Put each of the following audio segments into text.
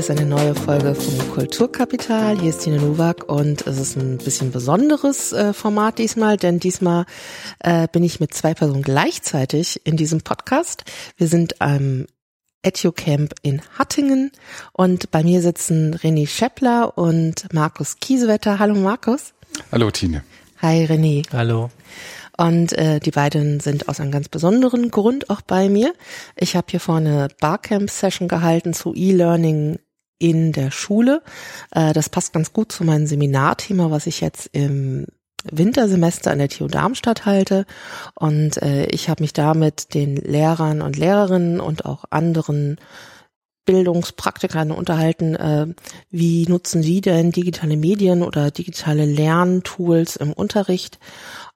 hier ist eine neue Folge vom Kulturkapital. Hier ist Tine Nowak und es ist ein bisschen besonderes äh, Format diesmal, denn diesmal äh, bin ich mit zwei Personen gleichzeitig in diesem Podcast. Wir sind am EduCamp in Hattingen und bei mir sitzen René Scheppler und Markus Kiesewetter. Hallo Markus. Hallo Tine. Hi René. Hallo. Und äh, die beiden sind aus einem ganz besonderen Grund auch bei mir. Ich habe hier vorne Barcamp-Session gehalten zu E-Learning in der Schule. Äh, das passt ganz gut zu meinem Seminarthema, was ich jetzt im Wintersemester an der TU Darmstadt halte. Und äh, ich habe mich da mit den Lehrern und Lehrerinnen und auch anderen Bildungspraktikern unterhalten, äh, wie nutzen sie denn digitale Medien oder digitale Lerntools im Unterricht.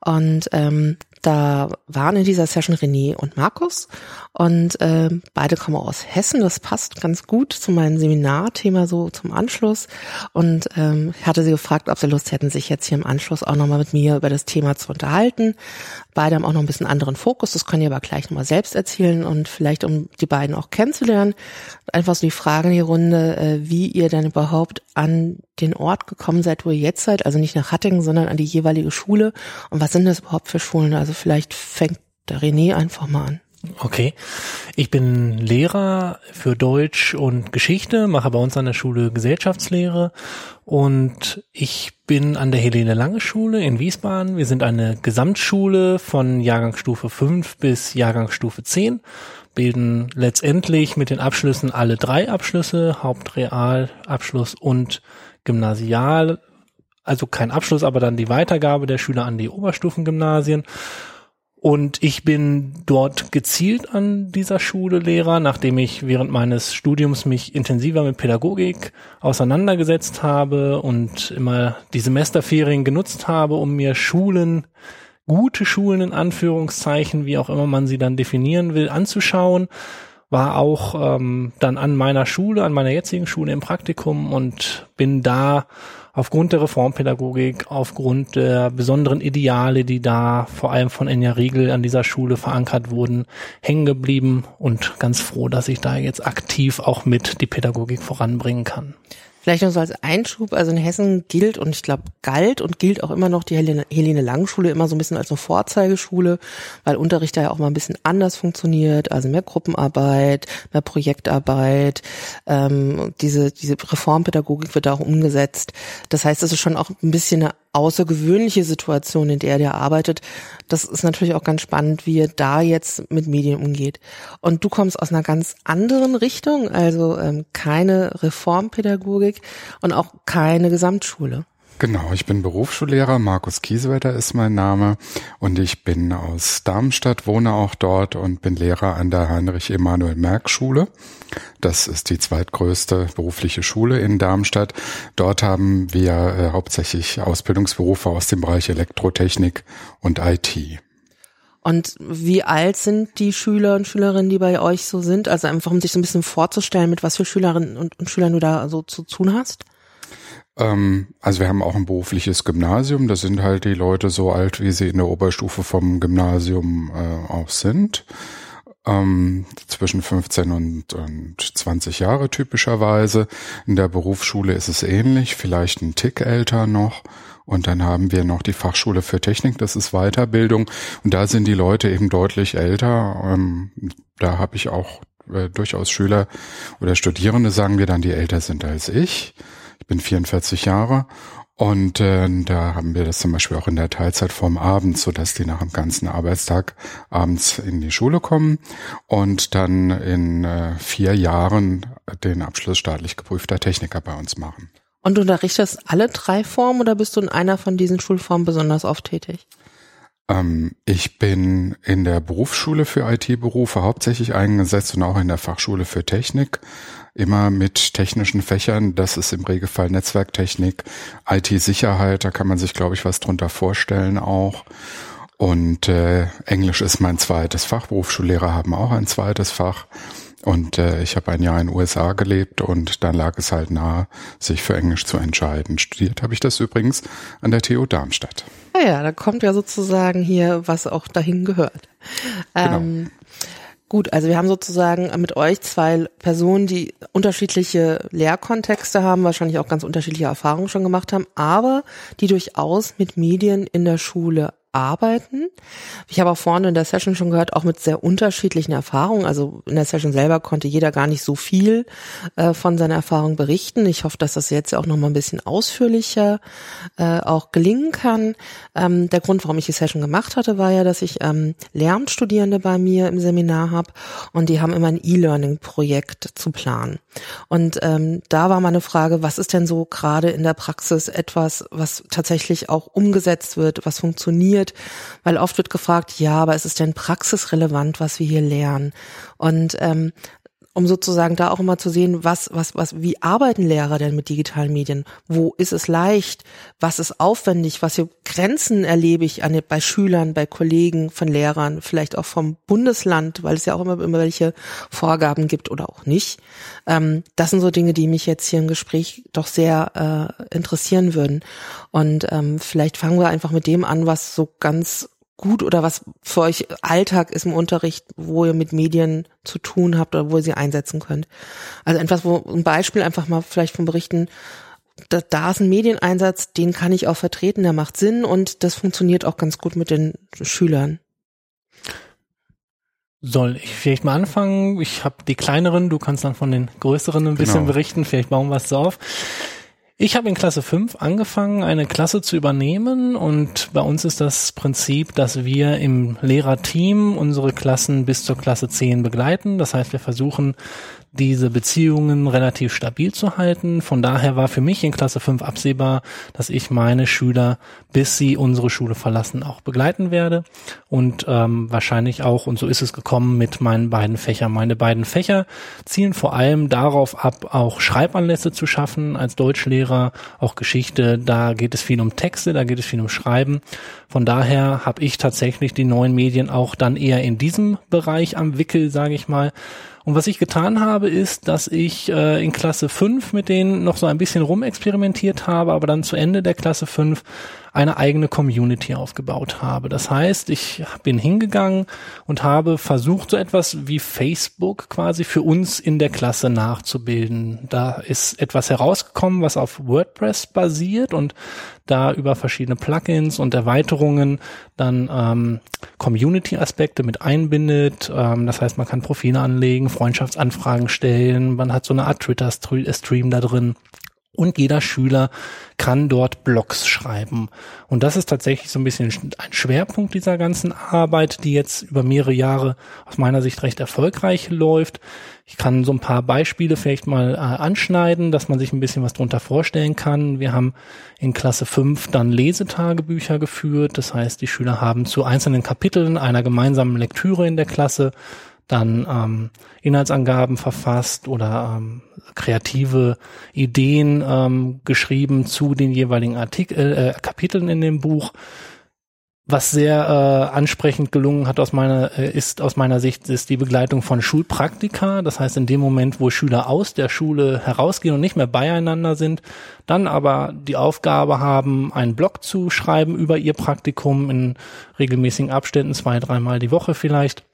Und ähm, da waren in dieser Session René und Markus und äh, beide kommen aus Hessen. Das passt ganz gut zu meinem Seminarthema so zum Anschluss. Und ähm, ich hatte sie gefragt, ob sie Lust hätten, sich jetzt hier im Anschluss auch nochmal mit mir über das Thema zu unterhalten. Beide haben auch noch ein bisschen anderen Fokus. Das können ihr aber gleich nochmal selbst erzählen und vielleicht um die beiden auch kennenzulernen. Einfach so die Frage in die Runde, äh, wie ihr denn überhaupt an den Ort gekommen seid, wo ihr jetzt seid. Also nicht nach Hattingen, sondern an die jeweilige Schule. Und was sind das überhaupt für Schulen? Also vielleicht fängt der René einfach mal an. Okay. Ich bin Lehrer für Deutsch und Geschichte, mache bei uns an der Schule Gesellschaftslehre und ich bin an der Helene Lange Schule in Wiesbaden. Wir sind eine Gesamtschule von Jahrgangsstufe 5 bis Jahrgangsstufe 10, bilden letztendlich mit den Abschlüssen alle drei Abschlüsse, Hauptrealabschluss und Gymnasial, also kein Abschluss, aber dann die Weitergabe der Schüler an die Oberstufengymnasien und ich bin dort gezielt an dieser Schule Lehrer, nachdem ich während meines Studiums mich intensiver mit Pädagogik auseinandergesetzt habe und immer die Semesterferien genutzt habe, um mir Schulen, gute Schulen in Anführungszeichen, wie auch immer man sie dann definieren will, anzuschauen war auch ähm, dann an meiner Schule, an meiner jetzigen Schule im Praktikum und bin da aufgrund der Reformpädagogik, aufgrund der besonderen Ideale, die da vor allem von Enya Riegel an dieser Schule verankert wurden, hängen geblieben und ganz froh, dass ich da jetzt aktiv auch mit die Pädagogik voranbringen kann. Vielleicht noch so als Einschub, also in Hessen gilt und ich glaube galt und gilt auch immer noch die Helene, Helene Lang Schule immer so ein bisschen als eine Vorzeigeschule, weil Unterricht da ja auch mal ein bisschen anders funktioniert, also mehr Gruppenarbeit, mehr Projektarbeit, ähm, diese, diese Reformpädagogik wird da auch umgesetzt. Das heißt, es ist schon auch ein bisschen eine außergewöhnliche Situation, in der der arbeitet. Das ist natürlich auch ganz spannend, wie er da jetzt mit Medien umgeht. Und du kommst aus einer ganz anderen Richtung, also ähm, keine Reformpädagogik und auch keine Gesamtschule. Genau, ich bin Berufsschullehrer, Markus Kiesewetter ist mein Name und ich bin aus Darmstadt, wohne auch dort und bin Lehrer an der Heinrich Emanuel Merck Schule. Das ist die zweitgrößte berufliche Schule in Darmstadt. Dort haben wir äh, hauptsächlich Ausbildungsberufe aus dem Bereich Elektrotechnik und IT. Und wie alt sind die Schüler und Schülerinnen, die bei euch so sind? Also einfach, um sich so ein bisschen vorzustellen, mit was für Schülerinnen und Schülern du da so zu tun hast? Ähm, also wir haben auch ein berufliches Gymnasium. Das sind halt die Leute so alt, wie sie in der Oberstufe vom Gymnasium äh, auch sind. Ähm, zwischen 15 und, und 20 Jahre typischerweise. In der Berufsschule ist es ähnlich, vielleicht ein Tick älter noch. Und dann haben wir noch die Fachschule für Technik, das ist Weiterbildung. Und da sind die Leute eben deutlich älter. Ähm, da habe ich auch äh, durchaus Schüler oder Studierende, sagen wir dann, die älter sind als ich. Ich bin 44 Jahre und äh, da haben wir das zum Beispiel auch in der Teilzeitform abends, so dass die nach dem ganzen Arbeitstag abends in die Schule kommen und dann in äh, vier Jahren den Abschluss staatlich geprüfter Techniker bei uns machen. Und du unterrichtest alle drei Formen oder bist du in einer von diesen Schulformen besonders oft tätig? Ähm, ich bin in der Berufsschule für IT-Berufe hauptsächlich eingesetzt und auch in der Fachschule für Technik immer mit technischen Fächern. Das ist im Regelfall Netzwerktechnik, IT-Sicherheit, da kann man sich, glaube ich, was drunter vorstellen auch. Und äh, Englisch ist mein zweites Fach. Berufsschullehrer haben auch ein zweites Fach. Und äh, ich habe ein Jahr in den USA gelebt und dann lag es halt nahe, sich für Englisch zu entscheiden. Studiert habe ich das übrigens an der TU Darmstadt. Ah ja, da kommt ja sozusagen hier, was auch dahin gehört. Genau. Ähm, Gut, also wir haben sozusagen mit euch zwei Personen, die unterschiedliche Lehrkontexte haben, wahrscheinlich auch ganz unterschiedliche Erfahrungen schon gemacht haben, aber die durchaus mit Medien in der Schule arbeiten. Ich habe auch vorne in der Session schon gehört, auch mit sehr unterschiedlichen Erfahrungen. Also in der Session selber konnte jeder gar nicht so viel äh, von seiner Erfahrung berichten. Ich hoffe, dass das jetzt auch noch mal ein bisschen ausführlicher äh, auch gelingen kann. Ähm, der Grund, warum ich die Session gemacht hatte, war ja, dass ich ähm, Lehramtsstudierende bei mir im Seminar habe und die haben immer ein E-Learning-Projekt zu planen. Und ähm, da war meine Frage, was ist denn so gerade in der Praxis etwas, was tatsächlich auch umgesetzt wird, was funktioniert? weil oft wird gefragt, ja, aber ist es denn praxisrelevant, was wir hier lernen? Und ähm, um sozusagen da auch immer zu sehen, was, was, was, wie arbeiten Lehrer denn mit digitalen Medien? Wo ist es leicht? Was ist aufwendig? Was für Grenzen erlebe ich an, bei Schülern, bei Kollegen, von Lehrern, vielleicht auch vom Bundesland, weil es ja auch immer, immer welche Vorgaben gibt oder auch nicht. Ähm, das sind so Dinge, die mich jetzt hier im Gespräch doch sehr äh, interessieren würden. Und ähm, vielleicht fangen wir einfach mit dem an, was so ganz gut oder was für euch Alltag ist im Unterricht, wo ihr mit Medien zu tun habt oder wo ihr sie einsetzen könnt. Also etwas, wo ein Beispiel einfach mal vielleicht von Berichten, da, da ist ein Medieneinsatz, den kann ich auch vertreten, der macht Sinn und das funktioniert auch ganz gut mit den Schülern. Soll ich vielleicht mal anfangen? Ich habe die kleineren, du kannst dann von den größeren ein bisschen genau. berichten, vielleicht bauen wir es so auf. Ich habe in Klasse 5 angefangen, eine Klasse zu übernehmen und bei uns ist das Prinzip, dass wir im Lehrerteam unsere Klassen bis zur Klasse 10 begleiten. Das heißt, wir versuchen diese Beziehungen relativ stabil zu halten. Von daher war für mich in Klasse 5 absehbar, dass ich meine Schüler, bis sie unsere Schule verlassen, auch begleiten werde. Und ähm, wahrscheinlich auch, und so ist es gekommen mit meinen beiden Fächern. Meine beiden Fächer zielen vor allem darauf ab, auch Schreibanlässe zu schaffen als Deutschlehrer, auch Geschichte. Da geht es viel um Texte, da geht es viel um Schreiben. Von daher habe ich tatsächlich die neuen Medien auch dann eher in diesem Bereich am Wickel, sage ich mal. Und was ich getan habe, ist, dass ich äh, in Klasse 5 mit denen noch so ein bisschen rumexperimentiert habe, aber dann zu Ende der Klasse 5 eine eigene Community aufgebaut habe. Das heißt, ich bin hingegangen und habe versucht, so etwas wie Facebook quasi für uns in der Klasse nachzubilden. Da ist etwas herausgekommen, was auf WordPress basiert und da über verschiedene Plugins und Erweiterungen dann ähm, Community-Aspekte mit einbindet. Ähm, das heißt, man kann Profile anlegen, Freundschaftsanfragen stellen, man hat so eine Art Twitter-Stream da drin und jeder Schüler kann dort Blogs schreiben. Und das ist tatsächlich so ein bisschen ein Schwerpunkt dieser ganzen Arbeit, die jetzt über mehrere Jahre aus meiner Sicht recht erfolgreich läuft. Ich kann so ein paar Beispiele vielleicht mal äh, anschneiden, dass man sich ein bisschen was drunter vorstellen kann. Wir haben in Klasse 5 dann Lesetagebücher geführt. Das heißt, die Schüler haben zu einzelnen Kapiteln einer gemeinsamen Lektüre in der Klasse dann ähm, Inhaltsangaben verfasst oder ähm, kreative Ideen ähm, geschrieben zu den jeweiligen Artikel, äh, Kapiteln in dem Buch. Was sehr äh, ansprechend gelungen hat aus meiner äh, ist aus meiner Sicht ist die Begleitung von Schulpraktika. Das heißt, in dem Moment, wo Schüler aus der Schule herausgehen und nicht mehr beieinander sind, dann aber die Aufgabe haben, einen Blog zu schreiben über ihr Praktikum in regelmäßigen Abständen, zwei, dreimal die Woche vielleicht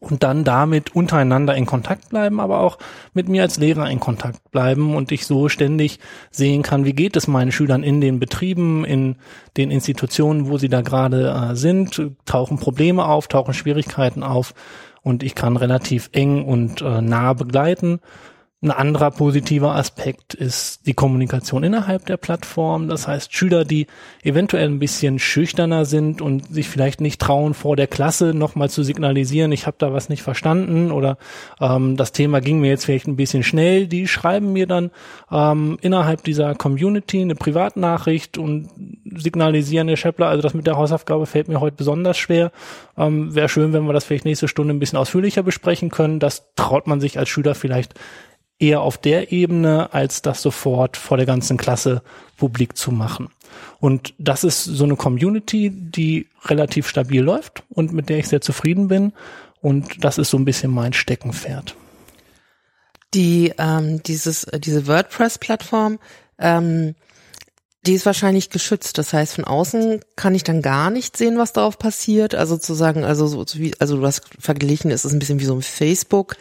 und dann damit untereinander in Kontakt bleiben, aber auch mit mir als Lehrer in Kontakt bleiben und ich so ständig sehen kann, wie geht es meinen Schülern in den Betrieben, in den Institutionen, wo sie da gerade äh, sind, tauchen Probleme auf, tauchen Schwierigkeiten auf und ich kann relativ eng und äh, nah begleiten ein anderer positiver Aspekt ist die Kommunikation innerhalb der Plattform. Das heißt, Schüler, die eventuell ein bisschen schüchterner sind und sich vielleicht nicht trauen, vor der Klasse nochmal zu signalisieren, ich habe da was nicht verstanden oder ähm, das Thema ging mir jetzt vielleicht ein bisschen schnell, die schreiben mir dann ähm, innerhalb dieser Community eine Privatnachricht und signalisieren, Herr Scheppler, also das mit der Hausaufgabe fällt mir heute besonders schwer. Ähm, Wäre schön, wenn wir das vielleicht nächste Stunde ein bisschen ausführlicher besprechen können. Das traut man sich als Schüler vielleicht eher auf der Ebene, als das sofort vor der ganzen Klasse publik zu machen. Und das ist so eine Community, die relativ stabil läuft und mit der ich sehr zufrieden bin. Und das ist so ein bisschen mein Steckenpferd. Die, ähm, dieses, diese WordPress-Plattform, ähm, Die ist wahrscheinlich geschützt. Das heißt, von außen kann ich dann gar nicht sehen, was darauf passiert. Also zu sagen, also so wie, also du hast verglichen, ist es ein bisschen wie so ein Facebook.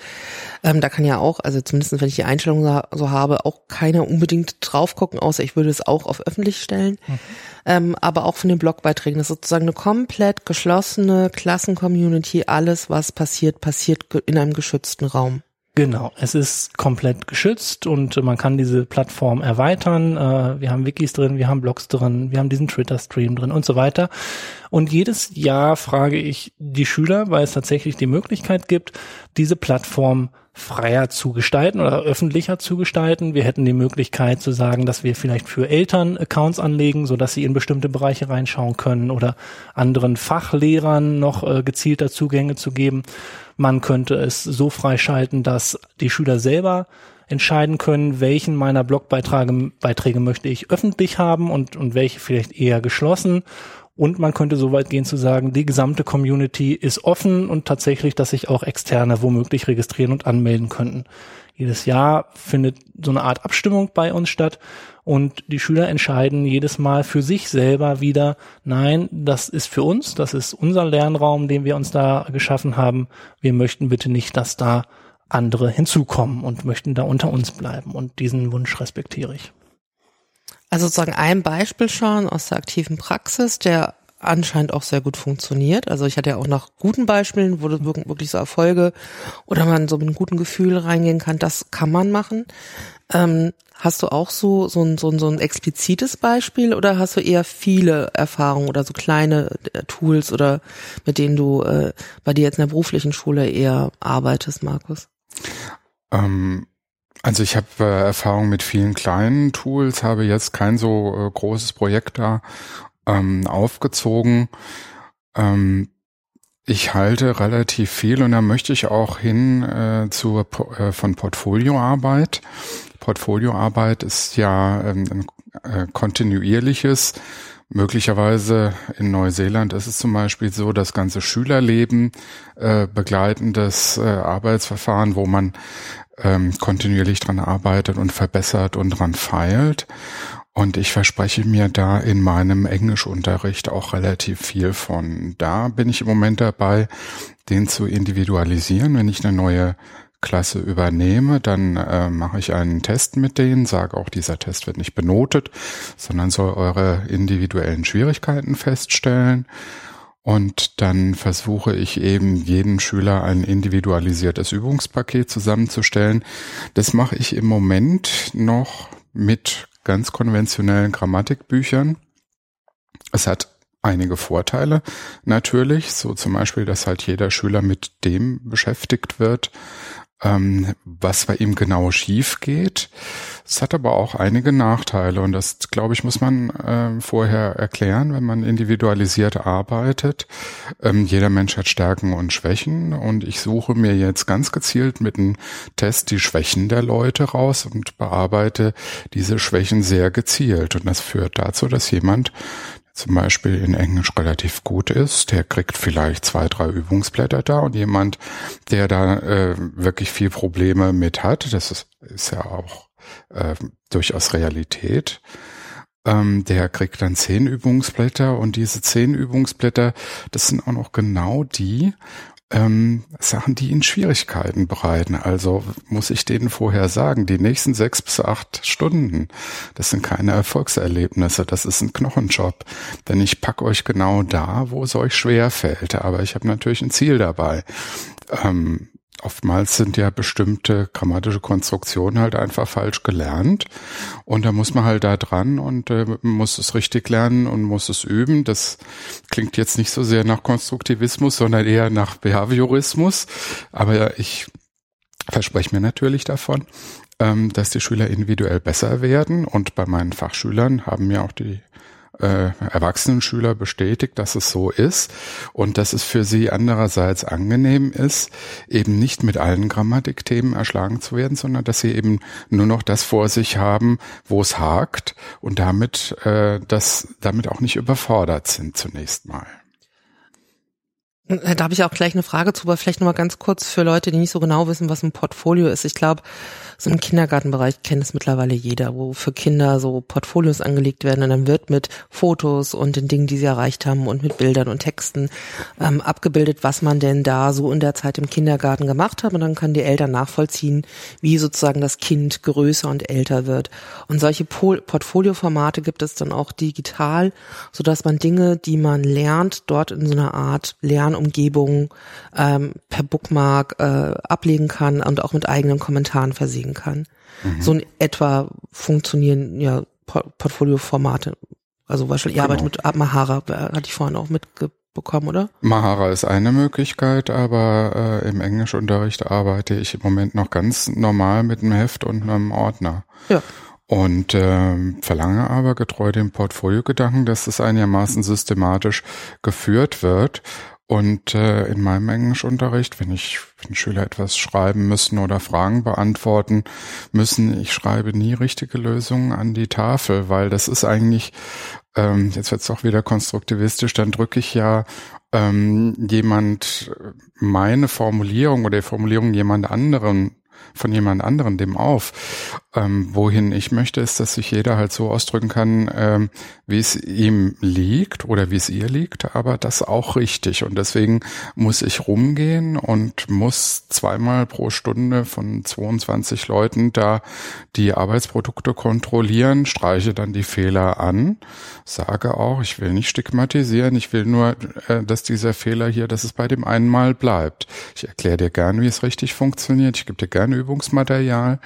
Ähm, da kann ja auch, also zumindest wenn ich die Einstellung so, habe, auch keiner unbedingt drauf gucken, außer ich würde es auch auf öffentlich stellen. Mhm. Ähm, aber auch von den Blogbeiträgen. Das ist sozusagen eine komplett geschlossene Klassencommunity. Alles, was passiert, passiert in einem geschützten Raum. Genau, es ist komplett geschützt und man kann diese Plattform erweitern. Äh, wir haben Wikis drin, wir haben Blogs drin, wir haben diesen Twitter-Stream drin und so weiter. Und jedes Jahr frage ich die Schüler, weil es tatsächlich die Möglichkeit gibt, diese Plattform freier zu gestalten oder öffentlicher zu gestalten. Wir hätten die Möglichkeit zu sagen, dass wir vielleicht für Eltern Accounts anlegen, so dass sie in bestimmte Bereiche reinschauen können oder anderen Fachlehrern noch äh, gezielter Zugänge zu geben. Man könnte es so freischalten, dass die Schüler selber entscheiden können, welchen meiner Blogbeiträge Beiträge möchte ich öffentlich haben und, und welche vielleicht eher geschlossen. Und man könnte so weit gehen zu sagen, die gesamte Community ist offen und tatsächlich, dass sich auch Externe womöglich registrieren und anmelden könnten. Jedes Jahr findet so eine Art Abstimmung bei uns statt und die Schüler entscheiden jedes Mal für sich selber wieder, nein, das ist für uns, das ist unser Lernraum, den wir uns da geschaffen haben. Wir möchten bitte nicht, dass da andere hinzukommen und möchten da unter uns bleiben. Und diesen Wunsch respektiere ich. Also sozusagen ein Beispiel schon aus der aktiven Praxis, der anscheinend auch sehr gut funktioniert. Also ich hatte ja auch nach guten Beispielen, wo wirklich so Erfolge oder man so mit einem guten Gefühl reingehen kann, das kann man machen. Ähm, Hast du auch so, so, ein, so, ein, so ein explizites Beispiel oder hast du eher viele Erfahrungen oder so kleine äh, Tools oder mit denen du äh, bei dir jetzt in der beruflichen Schule eher arbeitest, Markus? Ähm, also ich habe äh, Erfahrung mit vielen kleinen Tools, habe jetzt kein so äh, großes Projekt da ähm, aufgezogen. Ähm, ich halte relativ viel und da möchte ich auch hin äh, zur äh, von Portfolioarbeit. Portfolioarbeit ist ja ähm, ein äh, kontinuierliches. Möglicherweise in Neuseeland ist es zum Beispiel so, das ganze Schülerleben äh, begleitendes äh, Arbeitsverfahren, wo man ähm, kontinuierlich dran arbeitet und verbessert und dran feilt. Und ich verspreche mir da in meinem Englischunterricht auch relativ viel von. Da bin ich im Moment dabei, den zu individualisieren. Wenn ich eine neue Klasse übernehme, dann äh, mache ich einen Test mit denen, sage auch, dieser Test wird nicht benotet, sondern soll eure individuellen Schwierigkeiten feststellen. Und dann versuche ich eben jeden Schüler ein individualisiertes Übungspaket zusammenzustellen. Das mache ich im Moment noch mit ganz konventionellen Grammatikbüchern. Es hat einige Vorteile natürlich, so zum Beispiel, dass halt jeder Schüler mit dem beschäftigt wird, ähm, was bei ihm genau schief geht. Es hat aber auch einige Nachteile und das, glaube ich, muss man äh, vorher erklären, wenn man individualisiert arbeitet. Ähm, jeder Mensch hat Stärken und Schwächen und ich suche mir jetzt ganz gezielt mit einem Test die Schwächen der Leute raus und bearbeite diese Schwächen sehr gezielt und das führt dazu, dass jemand zum Beispiel in Englisch relativ gut ist, der kriegt vielleicht zwei, drei Übungsblätter da und jemand, der da äh, wirklich viel Probleme mit hat, das ist, ist ja auch äh, durchaus Realität, ähm, der kriegt dann zehn Übungsblätter und diese zehn Übungsblätter, das sind auch noch genau die, ähm, Sachen, die ihnen Schwierigkeiten bereiten. Also muss ich denen vorher sagen, die nächsten sechs bis acht Stunden, das sind keine Erfolgserlebnisse, das ist ein Knochenjob. Denn ich pack euch genau da, wo es euch schwer fällt. Aber ich habe natürlich ein Ziel dabei. Ähm, oftmals sind ja bestimmte grammatische Konstruktionen halt einfach falsch gelernt. Und da muss man halt da dran und äh, muss es richtig lernen und muss es üben. Das klingt jetzt nicht so sehr nach Konstruktivismus, sondern eher nach Behaviorismus, aber ich verspreche mir natürlich davon, ähm, dass die Schüler individuell besser werden. Und bei meinen Fachschülern haben mir auch die äh, erwachsenen Schüler bestätigt, dass es so ist und dass es für sie andererseits angenehm ist, eben nicht mit allen Grammatikthemen erschlagen zu werden, sondern dass sie eben nur noch das vor sich haben, wo es hakt und damit, äh, das, damit auch nicht überfordert sind zunächst mal. Äh, da habe ich auch gleich eine Frage zu, aber vielleicht nochmal ganz kurz für Leute, die nicht so genau wissen, was ein Portfolio ist. Ich glaube, so im Kindergartenbereich kennt es mittlerweile jeder, wo für Kinder so Portfolios angelegt werden und dann wird mit Fotos und den Dingen, die sie erreicht haben und mit Bildern und Texten ähm, abgebildet, was man denn da so in der Zeit im Kindergarten gemacht hat und dann können die Eltern nachvollziehen, wie sozusagen das Kind größer und älter wird. Und solche Portfolioformate gibt es dann auch digital, so dass man Dinge, die man lernt, dort in so einer Art Lernumgebung ähm, per Bookmark äh, ablegen kann und auch mit eigenen Kommentaren versehen legen kann. Mhm. So in etwa funktionieren ja Portfolioformate. Also wahrscheinlich genau. Arbeit mit Mahara hatte ich vorhin auch mitbekommen, oder? Mahara ist eine Möglichkeit, aber äh, im Englischunterricht arbeite ich im Moment noch ganz normal mit einem Heft und einem Ordner. Ja. Und äh, verlange aber getreu dem Portfoliogedanken, dass das einigermaßen systematisch geführt wird und äh, in meinem Englischunterricht, wenn ich, wenn Schüler etwas schreiben müssen oder Fragen beantworten müssen, ich schreibe nie richtige Lösungen an die Tafel, weil das ist eigentlich, ähm, jetzt wird es auch wieder konstruktivistisch, dann drücke ich ja ähm, jemand meine Formulierung oder die Formulierung jemand anderen von jemand anderen dem auf. Ähm, wohin ich möchte, ist, dass sich jeder halt so ausdrücken kann, ähm, wie es ihm liegt oder wie es ihr liegt, aber das auch richtig. Und deswegen muss ich rumgehen und muss zweimal pro Stunde von 22 Leuten da die Arbeitsprodukte kontrollieren, streiche dann die Fehler an, sage auch, ich will nicht stigmatisieren, ich will nur, äh, dass dieser Fehler hier, dass es bei dem einen Mal bleibt. Ich erkläre dir gern, wie es richtig funktioniert. Ich gebe dir gerne Übungsmaterial,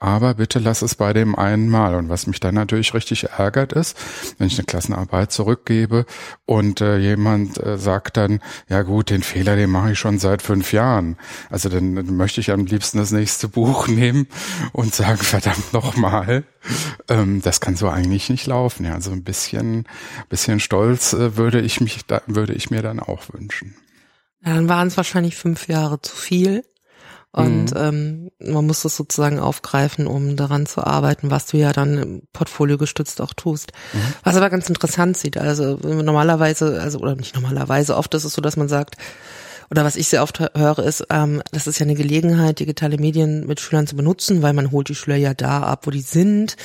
aber bitte lass es bei dem einen Mal. Und was mich dann natürlich richtig ärgert ist, wenn ich eine Klassenarbeit zurückgebe und äh, jemand äh, sagt dann, ja gut, den Fehler, den mache ich schon seit fünf Jahren. Also dann, dann möchte ich am liebsten das nächste Buch nehmen und sagen, verdammt nochmal, ähm, das kann so eigentlich nicht laufen. Ja, also ein bisschen, bisschen Stolz äh, würde ich mich, da, würde ich mir dann auch wünschen. Dann waren es wahrscheinlich fünf Jahre zu viel. Und mhm. ähm, man muss das sozusagen aufgreifen, um daran zu arbeiten, was du ja dann Portfolio gestützt auch tust. Mhm. Was aber ganz interessant sieht. Also normalerweise, also oder nicht normalerweise, oft ist es so, dass man sagt, oder was ich sehr oft höre, ist, ähm, das ist ja eine Gelegenheit, digitale Medien mit Schülern zu benutzen, weil man holt die Schüler ja da ab, wo die sind.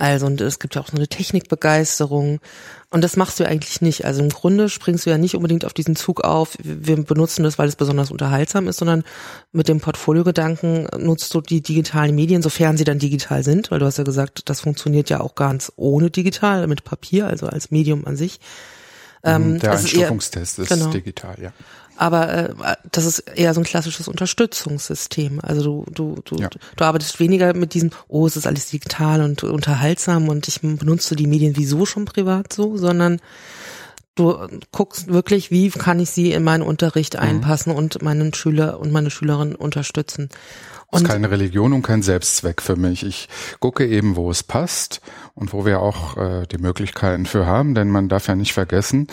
Also und es gibt ja auch so eine Technikbegeisterung und das machst du eigentlich nicht. Also im Grunde springst du ja nicht unbedingt auf diesen Zug auf, wir benutzen das, weil es besonders unterhaltsam ist, sondern mit dem Portfoliogedanken nutzt du die digitalen Medien, sofern sie dann digital sind, weil du hast ja gesagt, das funktioniert ja auch ganz ohne digital, mit Papier, also als Medium an sich. Ähm, Der Einstufungstest ist, eher, ist genau. digital, ja. Aber äh, das ist eher so ein klassisches Unterstützungssystem. Also du, du, du, ja. du arbeitest weniger mit diesem, oh, es ist alles digital und unterhaltsam und ich benutze die Medien wieso schon privat so, sondern du guckst wirklich, wie kann ich sie in meinen Unterricht mhm. einpassen und meinen Schüler und meine Schülerinnen unterstützen. Und ist keine Religion und kein Selbstzweck für mich. Ich gucke eben, wo es passt und wo wir auch äh, die Möglichkeiten für haben, denn man darf ja nicht vergessen,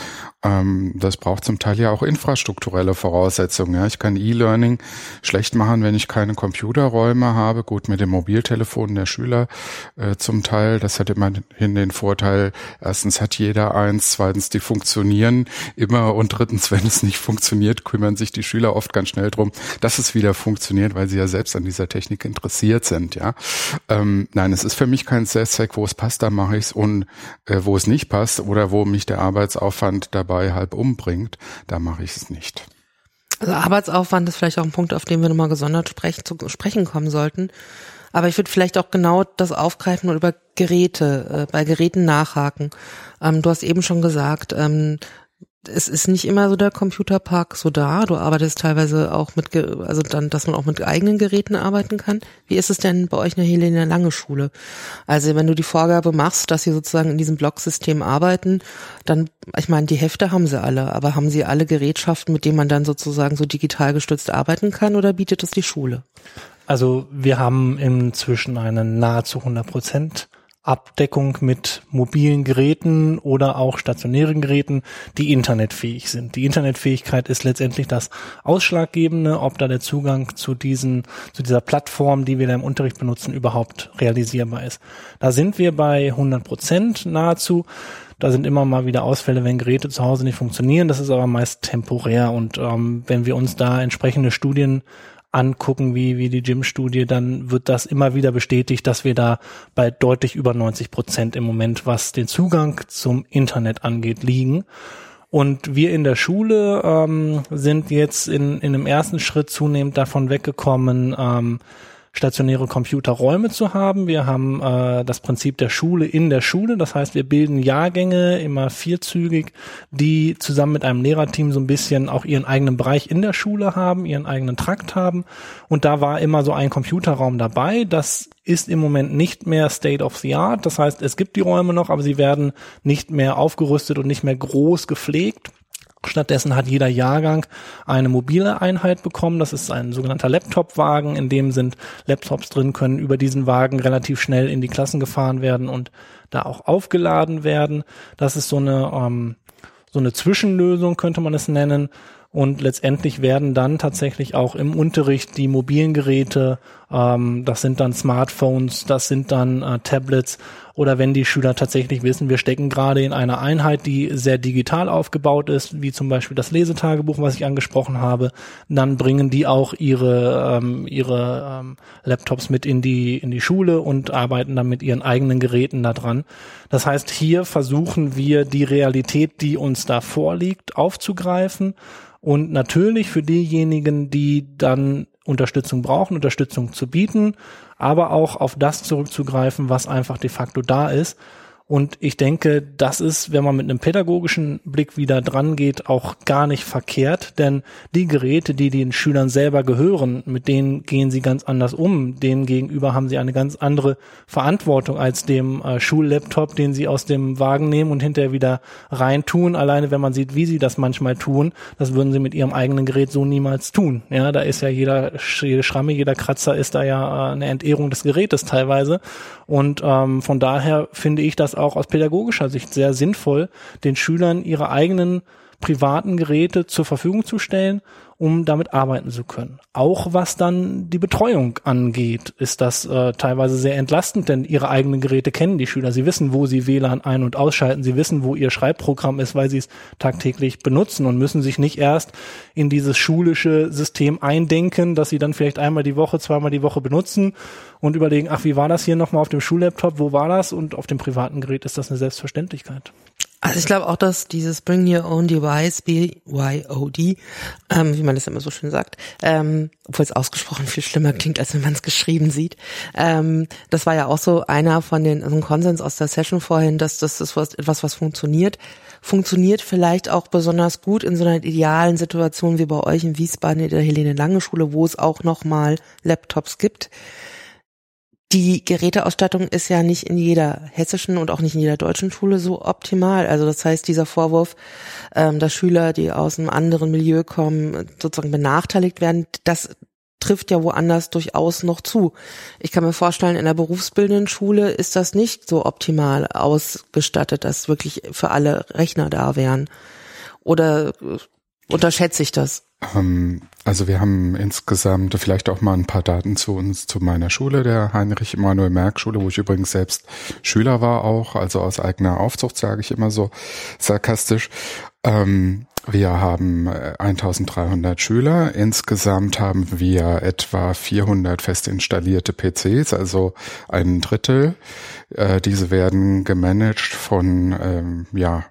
ähm, das braucht zum Teil ja auch infrastrukturelle Voraussetzungen. Ja, ich kann E-Learning schlecht machen, wenn ich keine Computerräume habe. Gut, mit dem Mobiltelefon der Schüler äh, zum Teil, das hat immerhin den Vorteil, erstens hat jeder eins, zweitens die funktionieren immer und drittens, wenn es nicht funktioniert, kümmern sich die Schüler oft ganz schnell drum, dass es wieder funktioniert, weil sie ja selbst an dieser Technik interessiert sind. Ja, ähm, nein, es ist für mich kein Selbstzweck, wo es passt, da mache ich es und äh, wo es nicht passt oder wo mich der Arbeitsaufwand dabei halb umbringt, da mache ich es nicht. Also Arbeitsaufwand ist vielleicht auch ein Punkt, auf den wir nochmal gesondert sprechen, zu sprechen kommen sollten. Aber ich würde vielleicht auch genau das aufgreifen und über Geräte, äh, bei Geräten nachhaken. Ähm, du hast eben schon gesagt, ähm, es ist nicht immer so der Computerpark so da. Du arbeitest teilweise auch mit, also dann, dass man auch mit eigenen Geräten arbeiten kann. Wie ist es denn bei euch in der Helene Lange Schule? Also wenn du die Vorgabe machst, dass sie sozusagen in diesem Blocksystem arbeiten, dann, ich meine, die Hefte haben sie alle, aber haben sie alle Gerätschaften, mit denen man dann sozusagen so digital gestützt arbeiten kann oder bietet es die Schule? Also wir haben inzwischen eine nahezu 100 Prozent Abdeckung mit mobilen Geräten oder auch stationären Geräten, die internetfähig sind. Die Internetfähigkeit ist letztendlich das Ausschlaggebende, ob da der Zugang zu diesen, zu dieser Plattform, die wir da im Unterricht benutzen, überhaupt realisierbar ist. Da sind wir bei 100 Prozent nahezu. Da sind immer mal wieder Ausfälle, wenn Geräte zu Hause nicht funktionieren. Das ist aber meist temporär. Und ähm, wenn wir uns da entsprechende Studien angucken, wie, wie die Gym-Studie, dann wird das immer wieder bestätigt, dass wir da bei deutlich über 90 Prozent im Moment, was den Zugang zum Internet angeht, liegen. Und wir in der Schule ähm, sind jetzt in, in einem ersten Schritt zunehmend davon weggekommen, ähm, stationäre Computerräume zu haben. Wir haben äh, das Prinzip der Schule in der Schule. Das heißt, wir bilden Jahrgänge immer vierzügig, die zusammen mit einem Lehrerteam so ein bisschen auch ihren eigenen Bereich in der Schule haben, ihren eigenen Trakt haben. Und da war immer so ein Computerraum dabei. Das ist im Moment nicht mehr State of the Art. Das heißt, es gibt die Räume noch, aber sie werden nicht mehr aufgerüstet und nicht mehr groß gepflegt. Stattdessen hat jeder Jahrgang eine mobile Einheit bekommen. Das ist ein sogenannter Laptop-Wagen. In dem sind Laptops drin, können über diesen Wagen relativ schnell in die Klassen gefahren werden und da auch aufgeladen werden. Das ist so eine, ähm, so eine Zwischenlösung, könnte man es nennen. Und letztendlich werden dann tatsächlich auch im Unterricht die mobilen Geräte, ähm, das sind dann Smartphones, das sind dann äh, Tablets oder wenn die Schüler tatsächlich wissen, wir stecken gerade in einer Einheit, die sehr digital aufgebaut ist, wie zum Beispiel das Lesetagebuch, was ich angesprochen habe, dann bringen die auch ihre, ähm, ihre ähm, Laptops mit in die, in die Schule und arbeiten dann mit ihren eigenen Geräten da dran. Das heißt, hier versuchen wir die Realität, die uns da vorliegt, aufzugreifen und natürlich für diejenigen, die dann Unterstützung brauchen, Unterstützung zu bieten, aber auch auf das zurückzugreifen, was einfach de facto da ist und ich denke, das ist, wenn man mit einem pädagogischen Blick wieder dran geht, auch gar nicht verkehrt, denn die Geräte, die den Schülern selber gehören, mit denen gehen sie ganz anders um. Denen gegenüber haben sie eine ganz andere Verantwortung als dem äh, Schullaptop, den sie aus dem Wagen nehmen und hinterher wieder reintun. Alleine, wenn man sieht, wie sie das manchmal tun, das würden sie mit ihrem eigenen Gerät so niemals tun. Ja, da ist ja jeder, jede Schramme, jeder Kratzer ist da ja äh, eine Entehrung des Gerätes teilweise. Und ähm, von daher finde ich das auch aus pädagogischer Sicht sehr sinnvoll, den Schülern ihre eigenen privaten Geräte zur Verfügung zu stellen um damit arbeiten zu können. Auch was dann die Betreuung angeht, ist das äh, teilweise sehr entlastend, denn ihre eigenen Geräte kennen die Schüler. Sie wissen, wo sie WLAN ein- und ausschalten. Sie wissen, wo ihr Schreibprogramm ist, weil sie es tagtäglich benutzen und müssen sich nicht erst in dieses schulische System eindenken, dass sie dann vielleicht einmal die Woche, zweimal die Woche benutzen und überlegen, ach, wie war das hier nochmal auf dem Schullaptop? Wo war das? Und auf dem privaten Gerät ist das eine Selbstverständlichkeit. Also ich glaube auch, dass dieses Bring Your Own Device, BYOD, ähm, wie man das immer so schön sagt, ähm, obwohl es ausgesprochen viel schlimmer klingt, als wenn man es geschrieben sieht. Ähm, das war ja auch so einer von den, also ein Konsens aus der Session vorhin, dass das ist was, etwas, was funktioniert. Funktioniert vielleicht auch besonders gut in so einer idealen Situation wie bei euch in Wiesbaden in der Helene Lange Schule, wo es auch nochmal Laptops gibt die Geräteausstattung ist ja nicht in jeder hessischen und auch nicht in jeder deutschen Schule so optimal. Also das heißt, dieser Vorwurf, ähm, dass Schüler, die aus einem anderen Milieu kommen, sozusagen benachteiligt werden, das trifft ja woanders durchaus noch zu. Ich kann mir vorstellen, in der berufsbildenden Schule ist das nicht so optimal ausgestattet, dass wirklich für alle Rechner da wären. Oder äh, unterschätze ich das? Ähm, also wir haben insgesamt vielleicht auch mal ein paar Daten zu uns, zu meiner Schule, der Heinrich Emanuel Merck Schule, wo ich übrigens selbst Schüler war auch, also aus eigener Aufzucht sage ich immer so sarkastisch. Ähm, wir haben 1300 äh, Schüler. Insgesamt haben wir etwa 400 fest installierte PCs, also ein Drittel. Äh, diese werden gemanagt von, ähm, ja,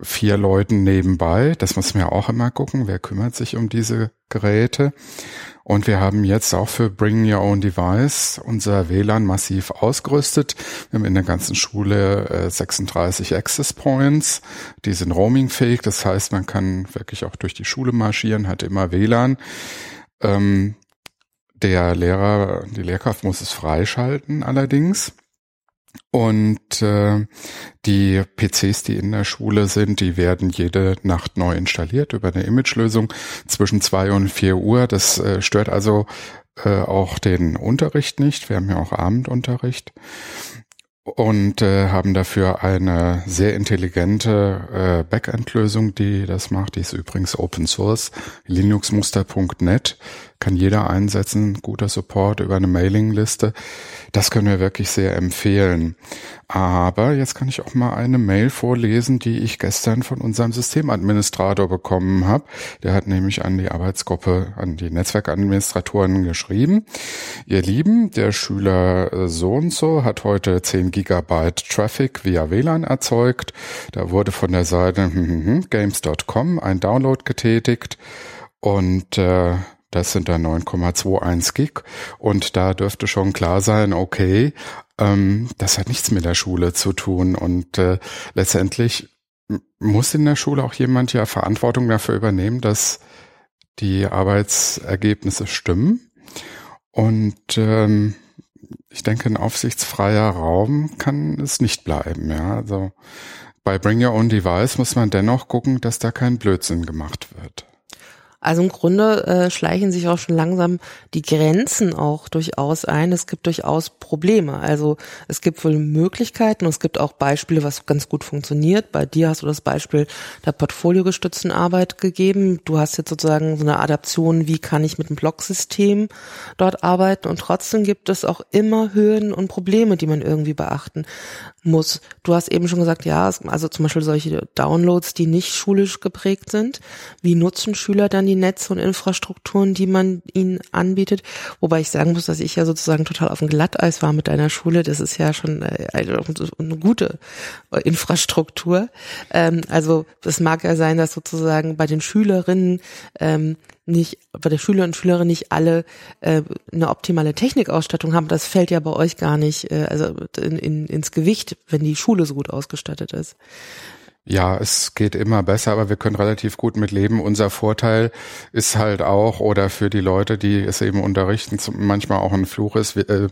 vier Leuten nebenbei. Das muss man ja auch immer gucken, wer kümmert sich um diese Geräte. Und wir haben jetzt auch für Bring Your Own Device unser WLAN massiv ausgerüstet. Wir haben in der ganzen Schule äh, 36 Access Points. Die sind roamingfähig. Das heißt, man kann wirklich auch durch die Schule marschieren, hat immer WLAN. Ähm, der Lehrer, die Lehrkraft muss es freischalten allerdings. Und äh, die PCs, die in der Schule sind, die werden jede Nacht neu installiert über eine Image-Lösung zwischen zwei und vier Uhr. Das äh, stört also äh, auch den Unterricht nicht. Wir haben ja auch Abendunterricht und äh, haben dafür eine sehr intelligente äh, Backend-Lösung, die das macht. Die ist übrigens Open Source, linuxmuster.net. kann jeder einsetzen, guter Support über eine Mailingliste. Das können wir wirklich sehr empfehlen. Aber jetzt kann ich auch mal eine Mail vorlesen, die ich gestern von unserem Systemadministrator bekommen habe. Der hat nämlich an die Arbeitsgruppe, an die Netzwerkadministratoren geschrieben. Ihr Lieben, der Schüler so und so hat heute 10 Gigabyte Traffic via WLAN erzeugt. Da wurde von der Seite games.com ein Download getätigt und äh, das sind dann 9,21 Gig und da dürfte schon klar sein, okay, ähm, das hat nichts mit der Schule zu tun und äh, letztendlich muss in der Schule auch jemand ja Verantwortung dafür übernehmen, dass die Arbeitsergebnisse stimmen und ähm, ich denke, ein aufsichtsfreier Raum kann es nicht bleiben. Ja, also bei Bring Your Own Device muss man dennoch gucken, dass da kein Blödsinn gemacht wird. Also im Grunde äh, schleichen sich auch schon langsam die Grenzen auch durchaus ein. Es gibt durchaus Probleme. Also es gibt wohl Möglichkeiten und es gibt auch Beispiele, was ganz gut funktioniert. Bei dir hast du das Beispiel der portfoliogestützten Arbeit gegeben. Du hast jetzt sozusagen so eine Adaption, wie kann ich mit dem Blocksystem dort arbeiten und trotzdem gibt es auch immer Hürden und Probleme, die man irgendwie beachten muss. Du hast eben schon gesagt, ja, also zum Beispiel solche Downloads, die nicht schulisch geprägt sind. Wie nutzen Schüler dann die Netze und Infrastrukturen, die man ihnen anbietet? Wobei ich sagen muss, dass ich ja sozusagen total auf dem Glatteis war mit deiner Schule. Das ist ja schon äh, eine gute äh, Infrastruktur. Ähm, also es mag ja sein, dass sozusagen bei den Schülerinnen ähm, nicht, bei der Schüler und Schülerin nicht alle äh, eine optimale Technikausstattung haben. Das fällt ja bei euch gar nicht äh, also in, in, ins Gewicht, wenn die Schule so gut ausgestattet ist. Ja, es geht immer besser, aber wir können relativ gut mit leben. Unser Vorteil ist halt auch, oder für die Leute, die es eben unterrichten, manchmal auch ein Fluch ist, wir, äh,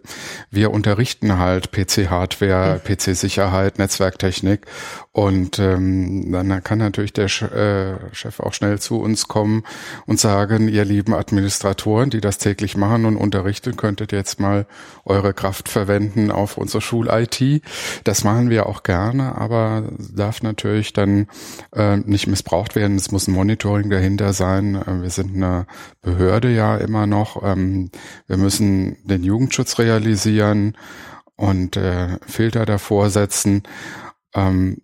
wir unterrichten halt PC-Hardware, mhm. PC-Sicherheit, Netzwerktechnik und ähm, dann kann natürlich der äh, Chef auch schnell zu uns kommen und sagen, ihr lieben Administratoren, die das täglich machen und unterrichten, könntet jetzt mal eure Kraft verwenden auf unsere Schul-IT. Das machen wir auch gerne, aber darf natürlich natürlich dann äh, nicht missbraucht werden. Es muss ein Monitoring dahinter sein. Äh, wir sind eine Behörde ja immer noch. Ähm, wir müssen den Jugendschutz realisieren und äh, Filter davor setzen. Ähm,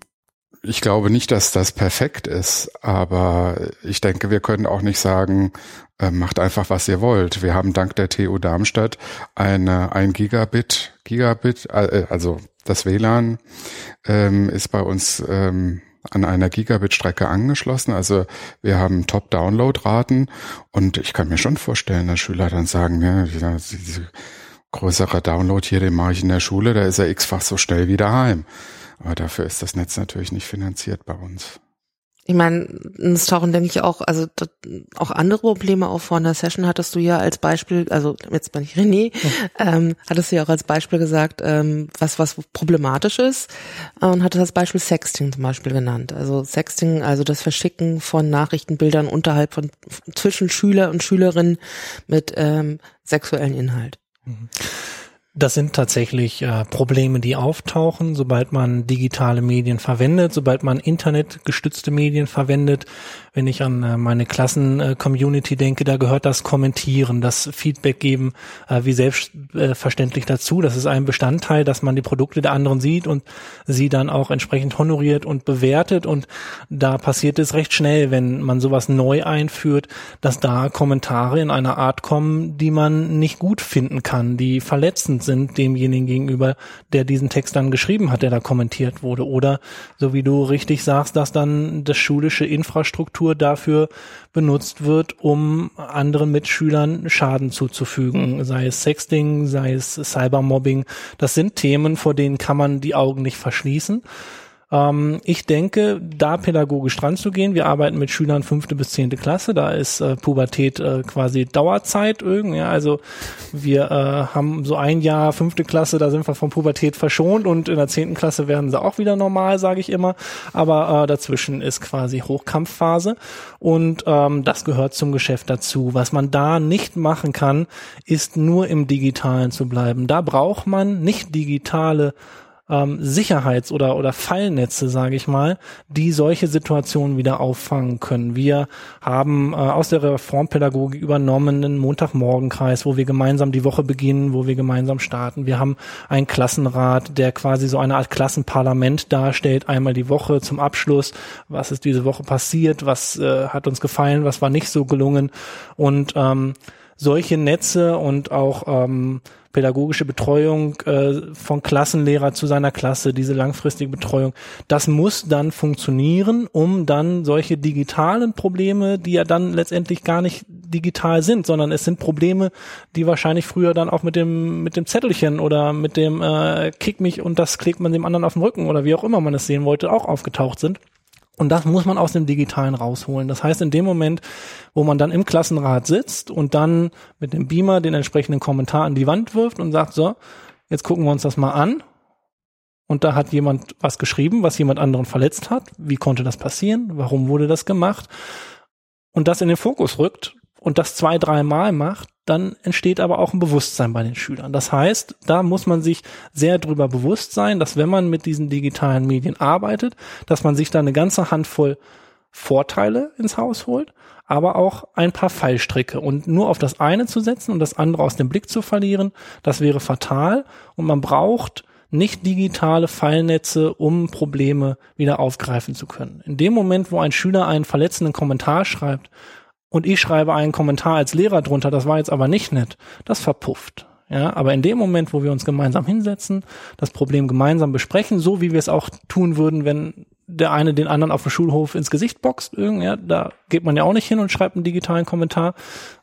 ich glaube nicht, dass das perfekt ist, aber ich denke, wir können auch nicht sagen, äh, macht einfach, was ihr wollt. Wir haben dank der TU Darmstadt eine 1 Gigabit, Gigabit, äh, also das WLAN ähm, ist bei uns ähm, an einer Gigabit-Strecke angeschlossen. Also wir haben Top-Download-Raten und ich kann mir schon vorstellen, dass Schüler dann sagen, ja, diese größere Download hier, den mache ich in der Schule, da ist er x-fach so schnell wieder heim. Aber dafür ist das Netz natürlich nicht finanziert bei uns. Ich meine, es tauchen, denke ich, auch, also auch andere Probleme auf. Vor einer Session hattest du ja als Beispiel, also jetzt bin ich René, mhm. ähm, hattest du ja auch als Beispiel gesagt, ähm, was was problematisch ist und hatte das Beispiel Sexting zum Beispiel genannt. Also Sexting, also das Verschicken von Nachrichtenbildern unterhalb von zwischen Schüler und Schülerinnen mit ähm, sexuellen Inhalt. Mhm. Das sind tatsächlich äh, Probleme, die auftauchen, sobald man digitale Medien verwendet, sobald man internetgestützte Medien verwendet, wenn ich an äh, meine Klassen-Community denke, da gehört das Kommentieren, das Feedback geben äh, wie selbstverständlich dazu. Das ist ein Bestandteil, dass man die Produkte der anderen sieht und sie dann auch entsprechend honoriert und bewertet. Und da passiert es recht schnell, wenn man sowas neu einführt, dass da Kommentare in einer Art kommen, die man nicht gut finden kann, die verletzend sind demjenigen gegenüber, der diesen Text dann geschrieben hat, der da kommentiert wurde. Oder so wie du richtig sagst, dass dann das schulische Infrastruktur dafür benutzt wird, um anderen Mitschülern Schaden zuzufügen, sei es Sexting, sei es Cybermobbing. Das sind Themen, vor denen kann man die Augen nicht verschließen. Ähm, ich denke, da pädagogisch dran zu gehen, wir arbeiten mit Schülern fünfte bis zehnte Klasse, da ist äh, Pubertät äh, quasi Dauerzeit irgendwie. Ja, also wir äh, haben so ein Jahr fünfte Klasse, da sind wir von Pubertät verschont und in der zehnten Klasse werden sie auch wieder normal, sage ich immer. Aber äh, dazwischen ist quasi Hochkampfphase und ähm, das gehört zum Geschäft dazu. Was man da nicht machen kann, ist nur im Digitalen zu bleiben. Da braucht man nicht digitale ähm, Sicherheits- oder, oder Fallnetze, sage ich mal, die solche Situationen wieder auffangen können. Wir haben äh, aus der Reformpädagogik übernommen einen Montagmorgenkreis, wo wir gemeinsam die Woche beginnen, wo wir gemeinsam starten. Wir haben einen Klassenrat, der quasi so eine Art Klassenparlament darstellt, einmal die Woche zum Abschluss. Was ist diese Woche passiert? Was äh, hat uns gefallen? Was war nicht so gelungen? Und ähm, solche Netze und auch ähm, pädagogische Betreuung äh, von Klassenlehrer zu seiner Klasse, diese langfristige Betreuung, das muss dann funktionieren, um dann solche digitalen Probleme, die ja dann letztendlich gar nicht digital sind, sondern es sind Probleme, die wahrscheinlich früher dann auch mit dem mit dem Zettelchen oder mit dem äh, Kick mich und das klebt man dem anderen auf den Rücken oder wie auch immer man es sehen wollte, auch aufgetaucht sind. Und das muss man aus dem Digitalen rausholen. Das heißt, in dem Moment, wo man dann im Klassenrat sitzt und dann mit dem Beamer den entsprechenden Kommentar an die Wand wirft und sagt, so, jetzt gucken wir uns das mal an. Und da hat jemand was geschrieben, was jemand anderen verletzt hat. Wie konnte das passieren? Warum wurde das gemacht? Und das in den Fokus rückt und das zwei, dreimal macht, dann entsteht aber auch ein Bewusstsein bei den Schülern. Das heißt, da muss man sich sehr drüber bewusst sein, dass wenn man mit diesen digitalen Medien arbeitet, dass man sich da eine ganze Handvoll Vorteile ins Haus holt, aber auch ein paar Fallstricke. Und nur auf das eine zu setzen und das andere aus dem Blick zu verlieren, das wäre fatal. Und man braucht nicht digitale Fallnetze, um Probleme wieder aufgreifen zu können. In dem Moment, wo ein Schüler einen verletzenden Kommentar schreibt, und ich schreibe einen Kommentar als Lehrer drunter, das war jetzt aber nicht nett, das verpufft. Ja, aber in dem Moment, wo wir uns gemeinsam hinsetzen, das Problem gemeinsam besprechen, so wie wir es auch tun würden, wenn der eine den anderen auf dem Schulhof ins Gesicht boxt, ja, da geht man ja auch nicht hin und schreibt einen digitalen Kommentar.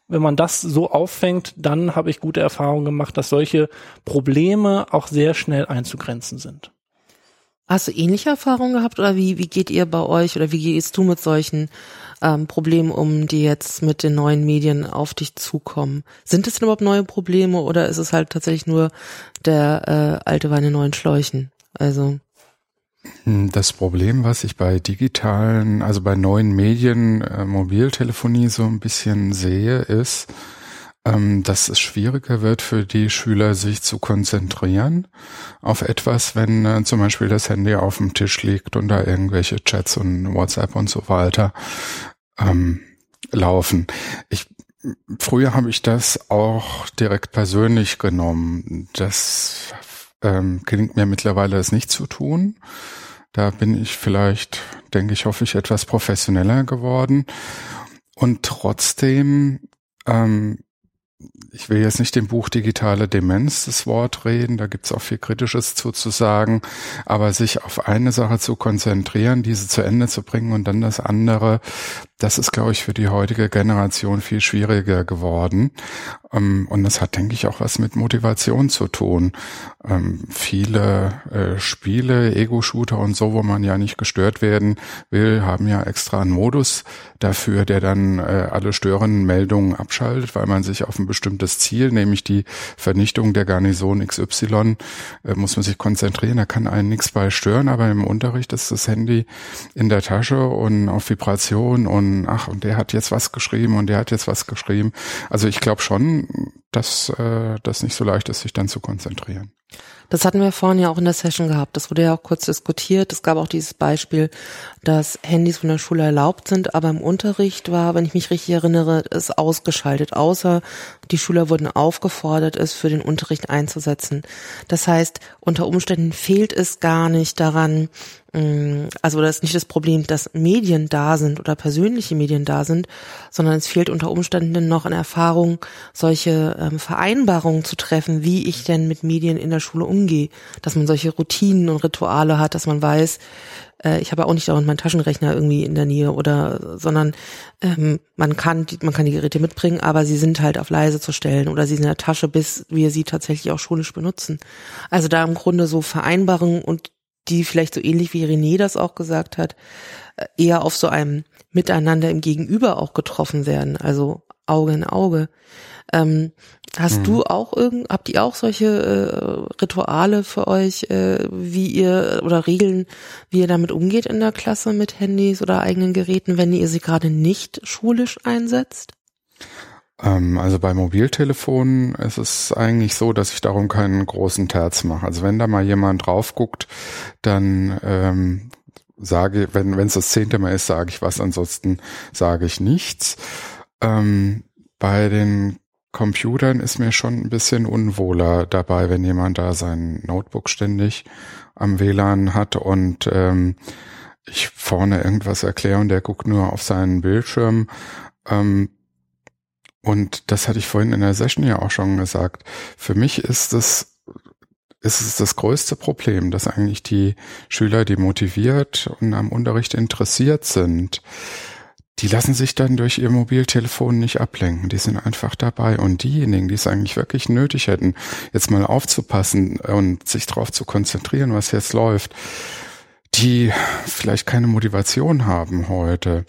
Wenn man das so auffängt, dann habe ich gute Erfahrungen gemacht, dass solche Probleme auch sehr schnell einzugrenzen sind. Hast du ähnliche Erfahrungen gehabt oder wie, wie geht ihr bei euch oder wie gehst du mit solchen ähm, Problemen um, die jetzt mit den neuen Medien auf dich zukommen? Sind es denn überhaupt neue Probleme oder ist es halt tatsächlich nur der äh, alte Wein in neuen Schläuchen? Also hm, das Problem, was ich bei digitalen, also bei neuen Medien, äh, Mobiltelefonie so ein bisschen sehe, ist, ähm, dass es schwieriger wird für die Schüler, sich zu konzentrieren auf etwas, wenn äh, zum Beispiel das Handy auf dem Tisch liegt und da irgendwelche Chats und WhatsApp und so weiter ähm, laufen. Ich früher habe ich das auch direkt persönlich genommen. Das ähm, gelingt mir mittlerweile, es nicht zu tun. Da bin ich vielleicht, denke ich, hoffe ich, etwas professioneller geworden. Und trotzdem ähm, ich will jetzt nicht dem Buch Digitale Demenz das Wort reden, da gibt's auch viel Kritisches zu, zu sagen, aber sich auf eine Sache zu konzentrieren, diese zu Ende zu bringen und dann das andere, das ist, glaube ich, für die heutige Generation viel schwieriger geworden. Ähm, und das hat, denke ich, auch was mit Motivation zu tun. Ähm, viele äh, Spiele, Ego-Shooter und so, wo man ja nicht gestört werden will, haben ja extra einen Modus dafür, der dann äh, alle störenden Meldungen abschaltet, weil man sich auf ein bestimmtes Ziel, nämlich die Vernichtung der Garnison XY, äh, muss man sich konzentrieren. Da kann einen nichts bei stören, aber im Unterricht ist das Handy in der Tasche und auf Vibration und ach, und der hat jetzt was geschrieben und der hat jetzt was geschrieben. Also ich glaube schon, dass äh, das nicht so leicht ist, sich dann zu konzentrieren. Das hatten wir vorhin ja auch in der Session gehabt. Das wurde ja auch kurz diskutiert. Es gab auch dieses Beispiel, dass Handys von der Schule erlaubt sind, aber im Unterricht war, wenn ich mich richtig erinnere, es ausgeschaltet, außer die Schüler wurden aufgefordert, es für den Unterricht einzusetzen. Das heißt, unter Umständen fehlt es gar nicht daran, mm, also das ist nicht das Problem, dass Medien da sind oder persönliche Medien da sind, sondern es fehlt unter Umständen noch an Erfahrung, solche ähm, Vereinbarungen zu treffen, wie ich denn mit Medien in der Schule umgehe, dass man solche Routinen und Rituale hat, dass man weiß, äh, ich habe auch nicht dauernd meinen Taschenrechner irgendwie in der Nähe oder, sondern ähm, man kann, man kann die Geräte mitbringen, aber sie sind halt auf leise zu stellen oder sie sind in der Tasche, bis wir sie tatsächlich auch schulisch benutzen. Also da im Grunde so Vereinbarungen und die vielleicht so ähnlich wie René das auch gesagt hat, äh, eher auf so einem Miteinander im Gegenüber auch getroffen werden, also Auge in Auge. Ähm, hast mhm. du auch irgend, habt ihr auch solche äh, Rituale für euch, äh, wie ihr oder Regeln, wie ihr damit umgeht in der Klasse mit Handys oder eigenen Geräten, wenn ihr sie gerade nicht schulisch einsetzt? Ähm, also bei Mobiltelefonen ist es eigentlich so, dass ich darum keinen großen Terz mache. Also wenn da mal jemand drauf guckt, dann ähm, sage, wenn wenn es das zehnte Mal ist, sage ich was, ansonsten sage ich nichts. Ähm, bei den Computern ist mir schon ein bisschen unwohler dabei, wenn jemand da sein Notebook ständig am WLAN hat und ähm, ich vorne irgendwas erkläre und der guckt nur auf seinen Bildschirm. Ähm, und das hatte ich vorhin in der Session ja auch schon gesagt. Für mich ist es ist es das größte Problem, dass eigentlich die Schüler, die motiviert und am Unterricht interessiert sind, die lassen sich dann durch ihr Mobiltelefon nicht ablenken. Die sind einfach dabei. Und diejenigen, die es eigentlich wirklich nötig hätten, jetzt mal aufzupassen und sich darauf zu konzentrieren, was jetzt läuft, die vielleicht keine Motivation haben heute,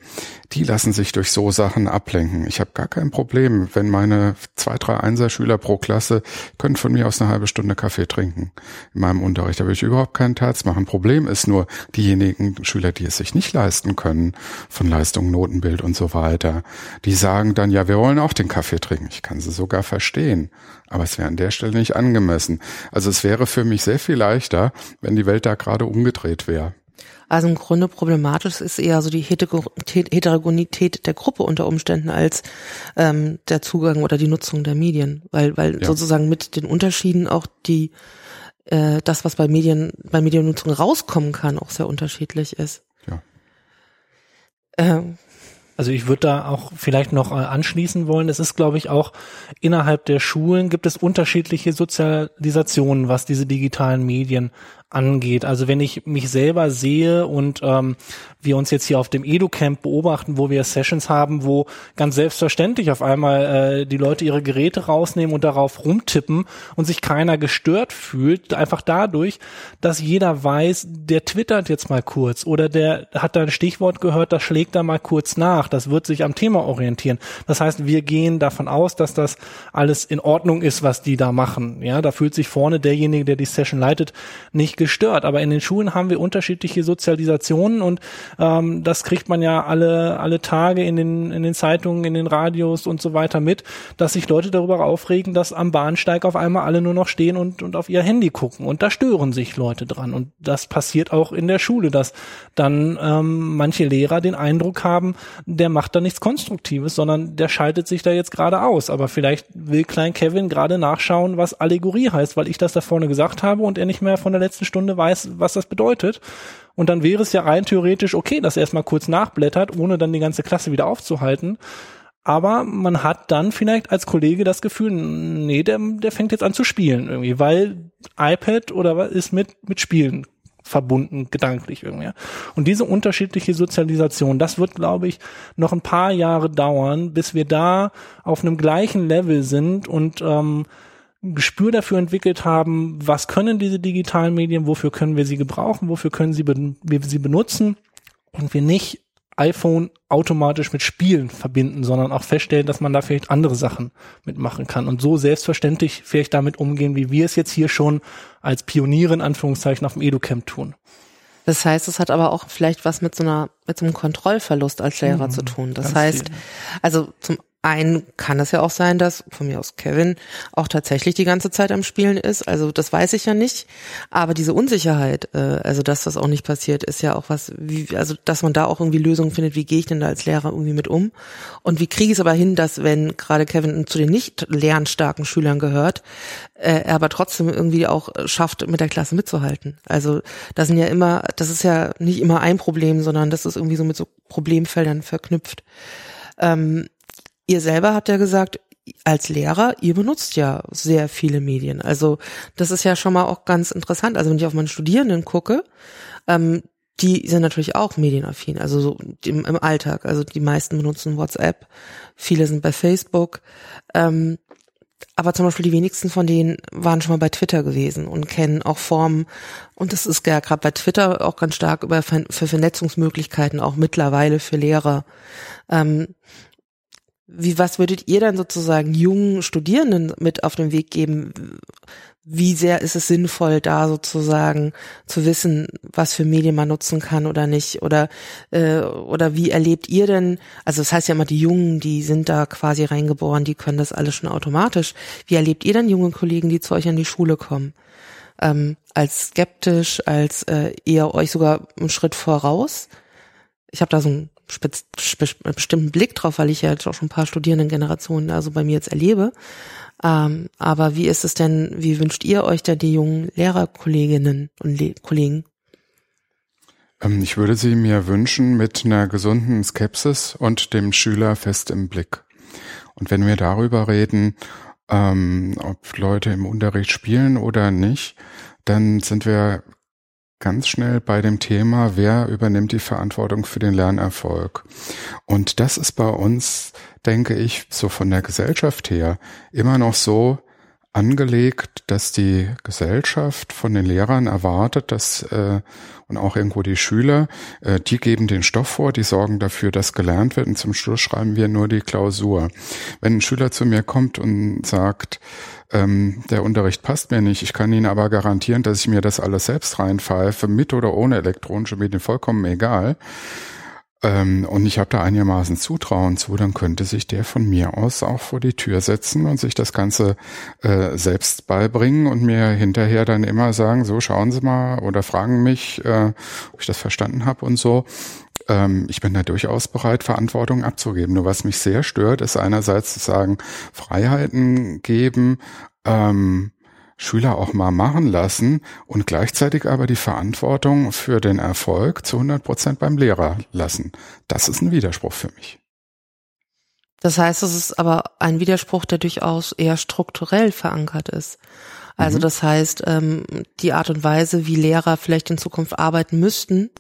die lassen sich durch so Sachen ablenken. Ich habe gar kein Problem, wenn meine zwei, drei Einser-Schüler pro Klasse können von mir aus eine halbe Stunde Kaffee trinken in meinem Unterricht. Da will ich überhaupt keinen Terz machen. Problem ist nur diejenigen Schüler, die es sich nicht leisten können, von Leistung, Notenbild und so weiter, die sagen dann, ja, wir wollen auch den Kaffee trinken. Ich kann sie sogar verstehen. Aber es wäre an der Stelle nicht angemessen. Also es wäre für mich sehr viel leichter, wenn die Welt da gerade umgedreht wäre. Also im Grunde problematisch ist eher so die Heterogenität der Gruppe unter Umständen als ähm, der Zugang oder die Nutzung der Medien, weil weil ja. sozusagen mit den Unterschieden auch die äh, das, was bei Medien bei Mediennutzung rauskommen kann, auch sehr unterschiedlich ist. Ja. Ähm, also ich würde da auch vielleicht noch äh, anschließen wollen. Es ist, glaube ich, auch innerhalb der Schulen gibt es unterschiedliche Sozialisationen, was diese digitalen Medien angeht. Also wenn ich mich selber sehe und ähm, wir uns jetzt hier auf dem EduCamp beobachten, wo wir Sessions haben, wo ganz selbstverständlich auf einmal äh, die Leute ihre Geräte rausnehmen und darauf rumtippen und sich keiner gestört fühlt, einfach dadurch, dass jeder weiß, der twittert jetzt mal kurz oder der hat da ein Stichwort gehört, das schlägt da mal kurz nach, das wird sich am Thema orientieren. Das heißt, wir gehen davon aus, dass das alles in Ordnung ist, was die da machen. Ja, da fühlt sich vorne derjenige, der die Session leitet, nicht gestört. Aber in den Schulen haben wir unterschiedliche Sozialisationen und ähm, das kriegt man ja alle, alle Tage in den, in den Zeitungen, in den Radios und so weiter mit, dass sich Leute darüber aufregen, dass am Bahnsteig auf einmal alle nur noch stehen und, und auf ihr Handy gucken. Und da stören sich Leute dran. Und das passiert auch in der Schule, dass dann ähm, manche Lehrer den Eindruck haben, der macht da nichts Konstruktives, sondern der schaltet sich da jetzt gerade aus. Aber vielleicht will Klein Kevin gerade nachschauen, was Allegorie heißt, weil ich das da vorne gesagt habe und er nicht mehr von der letzten Stunde weiß, was das bedeutet. Und dann wäre es ja rein theoretisch okay, dass er erstmal kurz nachblättert, ohne dann die ganze Klasse wieder aufzuhalten. Aber man hat dann vielleicht als Kollege das Gefühl, nee, der, der fängt jetzt an zu spielen irgendwie, weil iPad oder was ist mit, mit Spielen verbunden, gedanklich irgendwie. Und diese unterschiedliche Sozialisation, das wird, glaube ich, noch ein paar Jahre dauern, bis wir da auf einem gleichen Level sind und ähm, Gespür dafür entwickelt haben, was können diese digitalen Medien, wofür können wir sie gebrauchen, wofür können sie wir sie benutzen und wir nicht iPhone automatisch mit Spielen verbinden, sondern auch feststellen, dass man da vielleicht andere Sachen mitmachen kann und so selbstverständlich vielleicht damit umgehen, wie wir es jetzt hier schon als Pioniere in Anführungszeichen auf dem EduCamp tun. Das heißt, es hat aber auch vielleicht was mit so einer, mit so einem Kontrollverlust als Lehrer mhm, zu tun. Das heißt, viel. also zum ein kann es ja auch sein, dass von mir aus Kevin auch tatsächlich die ganze Zeit am Spielen ist. Also das weiß ich ja nicht. Aber diese Unsicherheit, äh, also dass das auch nicht passiert, ist ja auch was, wie, also dass man da auch irgendwie Lösungen findet, wie gehe ich denn da als Lehrer irgendwie mit um? Und wie kriege ich es aber hin, dass wenn gerade Kevin zu den nicht lernstarken Schülern gehört, äh, er aber trotzdem irgendwie auch schafft, mit der Klasse mitzuhalten. Also das sind ja immer, das ist ja nicht immer ein Problem, sondern das ist irgendwie so mit so Problemfeldern verknüpft. Ähm, Ihr selber habt ja gesagt, als Lehrer, ihr benutzt ja sehr viele Medien. Also das ist ja schon mal auch ganz interessant. Also wenn ich auf meine Studierenden gucke, ähm, die sind natürlich auch medienaffin, also so im, im, Alltag. Also die meisten benutzen WhatsApp, viele sind bei Facebook. Ähm, aber zum Beispiel die wenigsten von denen waren schon mal bei Twitter gewesen und kennen auch Formen. Und das ist ja gerade bei Twitter auch ganz stark über für Vernetzungsmöglichkeiten auch mittlerweile für Lehrer. Ähm, wie, was würdet ihr dann sozusagen jungen Studierenden mit auf den Weg geben? Wie sehr ist es sinnvoll, da sozusagen zu wissen, was für Medien man nutzen kann oder nicht? Oder, äh, oder wie erlebt ihr denn, also das heißt ja immer, die Jungen, die sind da quasi reingeboren, die können das alles schon automatisch. Wie erlebt ihr denn junge Kollegen, die zu euch an die Schule kommen? Ähm, als skeptisch, als äh, eher euch sogar einen Schritt voraus? Ich habe da so spitz, bestimmten Blick drauf, weil ich ja jetzt auch schon ein paar Studierendengenerationen also bei mir jetzt erlebe. Ähm, aber wie ist es denn, wie wünscht ihr euch da die jungen Lehrerkolleginnen und Le Kollegen? Ähm, ich würde sie mir wünschen mit einer gesunden Skepsis und dem Schüler fest im Blick. Und wenn wir darüber reden, ähm, ob Leute im Unterricht spielen oder nicht, dann sind wir ganz schnell bei dem Thema, wer übernimmt die Verantwortung für den Lernerfolg. Und das ist bei uns, denke ich, so von der Gesellschaft her immer noch so angelegt, dass die Gesellschaft von den Lehrern erwartet, dass äh, und auch irgendwo die Schüler, äh, die geben den Stoff vor, die sorgen dafür, dass gelernt wird und zum Schluss schreiben wir nur die Klausur. Wenn ein Schüler zu mir kommt und sagt, ähm, der Unterricht passt mir nicht. Ich kann Ihnen aber garantieren, dass ich mir das alles selbst reinpfeife, mit oder ohne elektronische Medien, vollkommen egal. Ähm, und ich habe da einigermaßen Zutrauen zu, dann könnte sich der von mir aus auch vor die Tür setzen und sich das Ganze äh, selbst beibringen und mir hinterher dann immer sagen, so schauen Sie mal oder fragen mich, äh, ob ich das verstanden habe und so ähm, ich bin da durchaus bereit, Verantwortung abzugeben. Nur was mich sehr stört, ist einerseits zu sagen, Freiheiten geben, ähm, Schüler auch mal machen lassen und gleichzeitig aber die Verantwortung für den Erfolg zu 100 Prozent beim Lehrer lassen. Das ist ein Widerspruch für mich. Das heißt, es ist aber ein Widerspruch, der durchaus eher strukturell verankert ist. Also mhm. das heißt, ähm, die Art und Weise, wie Lehrer vielleicht in Zukunft arbeiten müssten,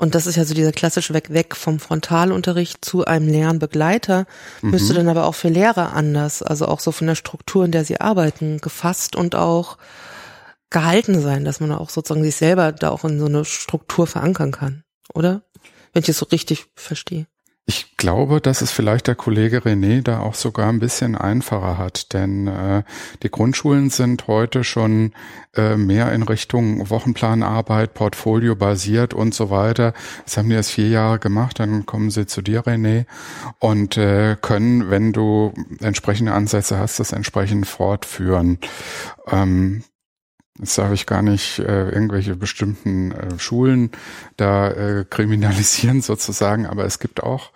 und das ist ja so dieser klassische Weg weg vom Frontalunterricht zu einem Lernbegleiter, mhm. müsste dann aber auch für Lehrer anders, also auch so von der Struktur, in der sie arbeiten, gefasst und auch gehalten sein, dass man auch sozusagen sich selber da auch in so eine Struktur verankern kann, oder? Wenn ich es so richtig verstehe. Glaube, dass es vielleicht der Kollege René da auch sogar ein bisschen einfacher hat, denn äh, die Grundschulen sind heute schon äh, mehr in Richtung Wochenplanarbeit, Portfolio basiert und so weiter. Das haben die erst vier Jahre gemacht, dann kommen sie zu dir, René, und äh, können, wenn du entsprechende Ansätze hast, das entsprechend fortführen. Ähm, Jetzt darf ich gar nicht äh, irgendwelche bestimmten äh, Schulen da äh, kriminalisieren sozusagen, aber es gibt auch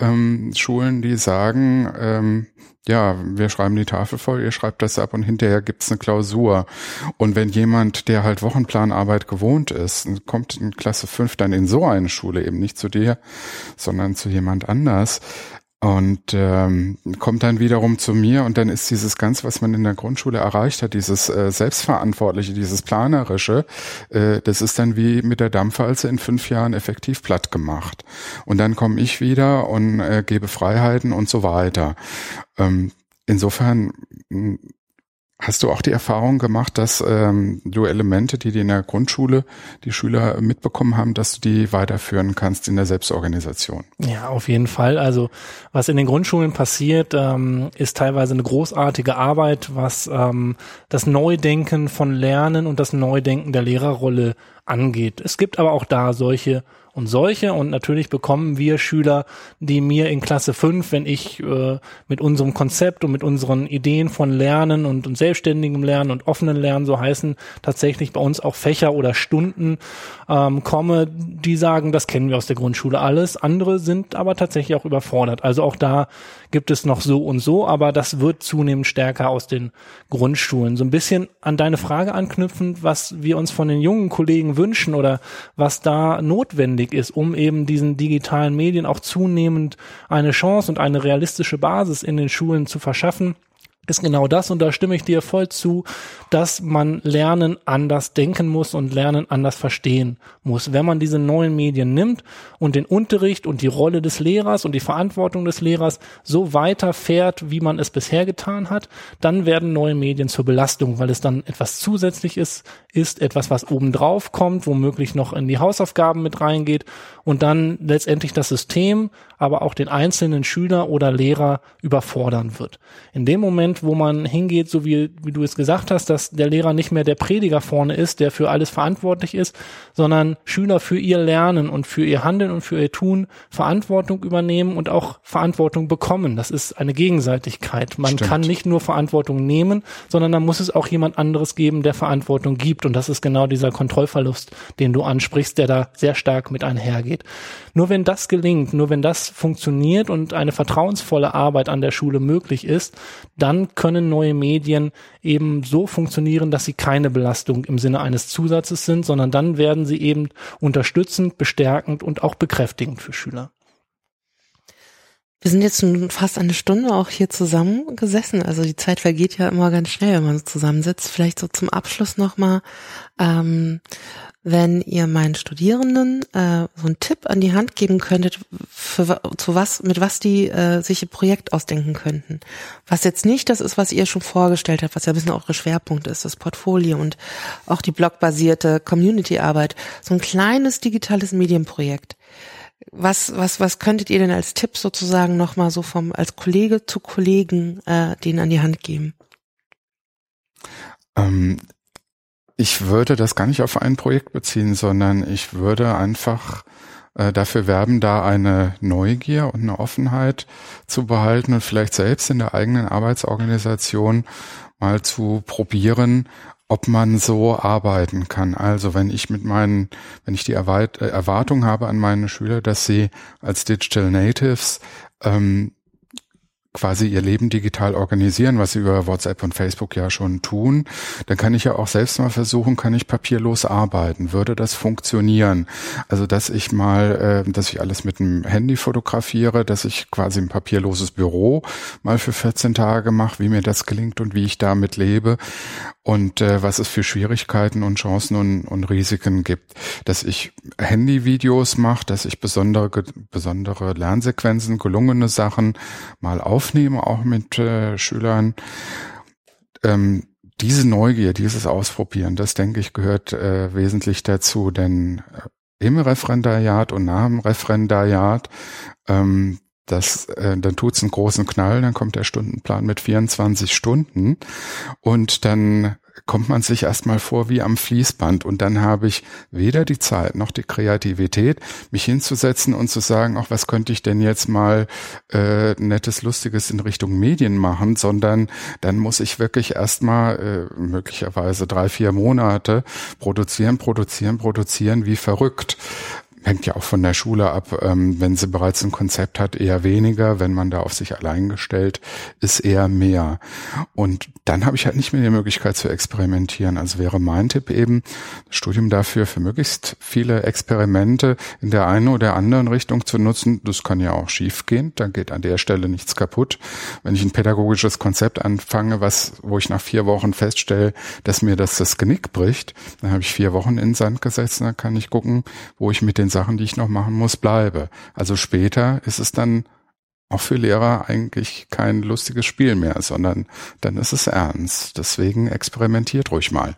ähm, Schulen, die sagen, ähm, ja, wir schreiben die Tafel voll, ihr schreibt das ab und hinterher gibt's eine Klausur. Und wenn jemand, der halt Wochenplanarbeit gewohnt ist, kommt in Klasse 5 dann in so eine Schule, eben nicht zu dir, sondern zu jemand anders, und ähm, kommt dann wiederum zu mir und dann ist dieses Ganze, was man in der Grundschule erreicht hat, dieses äh, Selbstverantwortliche, dieses Planerische, äh, das ist dann wie mit der Dampfwalze in fünf Jahren effektiv platt gemacht. Und dann komme ich wieder und äh, gebe Freiheiten und so weiter. Ähm, insofern Hast du auch die Erfahrung gemacht, dass ähm, du Elemente, die die in der Grundschule die Schüler mitbekommen haben, dass du die weiterführen kannst in der Selbstorganisation? Ja, auf jeden Fall. Also was in den Grundschulen passiert, ähm, ist teilweise eine großartige Arbeit, was ähm, das Neudenken von Lernen und das Neudenken der Lehrerrolle angeht. Es gibt aber auch da solche und solche. Und natürlich bekommen wir Schüler, die mir in Klasse 5, wenn ich äh, mit unserem Konzept und mit unseren Ideen von Lernen und, und selbstständigem Lernen und offenen Lernen so heißen, tatsächlich bei uns auch Fächer oder Stunden ähm, komme, die sagen, das kennen wir aus der Grundschule alles. Andere sind aber tatsächlich auch überfordert. Also auch da gibt es noch so und so, aber das wird zunehmend stärker aus den Grundschulen. So ein bisschen an deine Frage anknüpfend, was wir uns von den jungen Kollegen wünschen oder was da notwendig ist, um eben diesen digitalen Medien auch zunehmend eine Chance und eine realistische Basis in den Schulen zu verschaffen ist genau das und da stimme ich dir voll zu, dass man Lernen anders denken muss und Lernen anders verstehen muss. Wenn man diese neuen Medien nimmt und den Unterricht und die Rolle des Lehrers und die Verantwortung des Lehrers so weiterfährt, wie man es bisher getan hat, dann werden neue Medien zur Belastung, weil es dann etwas zusätzlich ist, ist etwas, was obendrauf kommt, womöglich noch in die Hausaufgaben mit reingeht und dann letztendlich das System, aber auch den einzelnen Schüler oder Lehrer überfordern wird. In dem Moment, wo man hingeht, so wie, wie du es gesagt hast, dass der Lehrer nicht mehr der Prediger vorne ist, der für alles verantwortlich ist, sondern Schüler für ihr Lernen und für ihr Handeln und für ihr Tun Verantwortung übernehmen und auch Verantwortung bekommen. Das ist eine Gegenseitigkeit. Man Stimmt. kann nicht nur Verantwortung nehmen, sondern da muss es auch jemand anderes geben, der Verantwortung gibt. Und das ist genau dieser Kontrollverlust, den du ansprichst, der da sehr stark mit einhergeht. Nur wenn das gelingt, nur wenn das funktioniert und eine vertrauensvolle Arbeit an der Schule möglich ist, dann können neue Medien eben so funktionieren, dass sie keine Belastung im Sinne eines Zusatzes sind, sondern dann werden sie eben unterstützend, bestärkend und auch bekräftigend für Schüler. Wir sind jetzt schon fast eine Stunde auch hier zusammengesessen. Also die Zeit vergeht ja immer ganz schnell, wenn man so zusammensitzt. Vielleicht so zum Abschluss nochmal. Ähm, wenn ihr meinen Studierenden äh, so einen Tipp an die Hand geben könntet, für, zu was, mit was die äh, sich ein Projekt ausdenken könnten. Was jetzt nicht das ist, was ihr schon vorgestellt habt, was ja ein bisschen eure Schwerpunkt ist, das Portfolio und auch die blogbasierte Community-Arbeit. So ein kleines digitales Medienprojekt. Was, was, was könntet ihr denn als Tipp sozusagen nochmal so vom, als Kollege zu Kollegen äh, denen an die Hand geben? Ähm ich würde das gar nicht auf ein Projekt beziehen, sondern ich würde einfach äh, dafür werben, da eine Neugier und eine Offenheit zu behalten und vielleicht selbst in der eigenen Arbeitsorganisation mal zu probieren, ob man so arbeiten kann. Also wenn ich mit meinen, wenn ich die äh, Erwartung habe an meine Schüler, dass sie als Digital Natives ähm, quasi ihr Leben digital organisieren, was sie über WhatsApp und Facebook ja schon tun, dann kann ich ja auch selbst mal versuchen, kann ich papierlos arbeiten. Würde das funktionieren? Also, dass ich mal, äh, dass ich alles mit dem Handy fotografiere, dass ich quasi ein papierloses Büro mal für 14 Tage mache, wie mir das gelingt und wie ich damit lebe und äh, was es für Schwierigkeiten und Chancen und, und Risiken gibt. Dass ich Handyvideos mache, dass ich besondere, besondere Lernsequenzen, gelungene Sachen mal aufnehme, auch mit äh, Schülern. Ähm, diese Neugier, dieses Ausprobieren, das denke ich gehört äh, wesentlich dazu, denn äh, im Referendariat und nach dem Referendariat ähm, das, äh, dann tut's einen großen Knall, dann kommt der Stundenplan mit 24 Stunden. Und dann kommt man sich erstmal vor wie am Fließband. Und dann habe ich weder die Zeit noch die Kreativität, mich hinzusetzen und zu sagen, auch was könnte ich denn jetzt mal äh, nettes, lustiges in Richtung Medien machen, sondern dann muss ich wirklich erstmal äh, möglicherweise drei, vier Monate produzieren, produzieren, produzieren wie verrückt hängt ja auch von der Schule ab. Ähm, wenn sie bereits ein Konzept hat, eher weniger. Wenn man da auf sich allein gestellt ist, eher mehr. Und dann habe ich halt nicht mehr die Möglichkeit zu experimentieren. Also wäre mein Tipp eben, das Studium dafür für möglichst viele Experimente in der einen oder anderen Richtung zu nutzen. Das kann ja auch schief gehen. Da geht an der Stelle nichts kaputt. Wenn ich ein pädagogisches Konzept anfange, was, wo ich nach vier Wochen feststelle, dass mir das das Genick bricht, dann habe ich vier Wochen in Sand gesetzt und dann kann ich gucken, wo ich mit den Sachen, die ich noch machen muss, bleibe. Also später ist es dann auch für Lehrer eigentlich kein lustiges Spiel mehr, sondern dann ist es ernst. Deswegen experimentiert ruhig mal.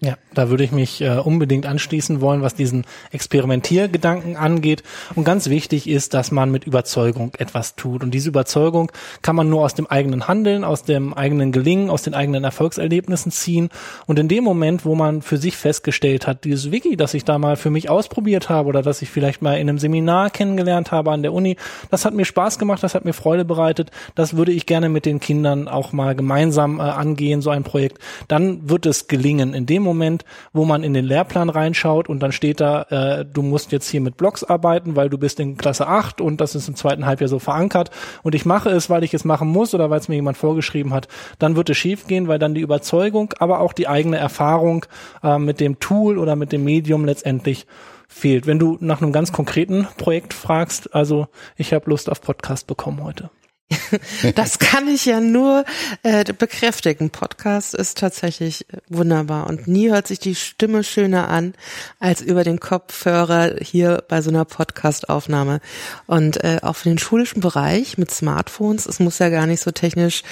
Ja, da würde ich mich äh, unbedingt anschließen wollen, was diesen Experimentiergedanken angeht. Und ganz wichtig ist, dass man mit Überzeugung etwas tut. Und diese Überzeugung kann man nur aus dem eigenen Handeln, aus dem eigenen Gelingen, aus den eigenen Erfolgserlebnissen ziehen. Und in dem Moment, wo man für sich festgestellt hat, dieses Wiki, das ich da mal für mich ausprobiert habe oder das ich vielleicht mal in einem Seminar kennengelernt habe an der Uni, das hat mir Spaß gemacht, das hat mir Freude bereitet. Das würde ich gerne mit den Kindern auch mal gemeinsam äh, angehen, so ein Projekt. Dann wird es gelingen. In dem Moment, wo man in den Lehrplan reinschaut und dann steht da, äh, du musst jetzt hier mit Blogs arbeiten, weil du bist in Klasse 8 und das ist im zweiten Halbjahr so verankert und ich mache es, weil ich es machen muss oder weil es mir jemand vorgeschrieben hat, dann wird es schief gehen, weil dann die Überzeugung, aber auch die eigene Erfahrung äh, mit dem Tool oder mit dem Medium letztendlich fehlt. Wenn du nach einem ganz konkreten Projekt fragst, also ich habe Lust auf Podcast bekommen heute. Das kann ich ja nur äh, bekräftigen. Podcast ist tatsächlich wunderbar und nie hört sich die Stimme schöner an als über den Kopfhörer hier bei so einer Podcast-Aufnahme. Und äh, auch für den schulischen Bereich mit Smartphones, es muss ja gar nicht so technisch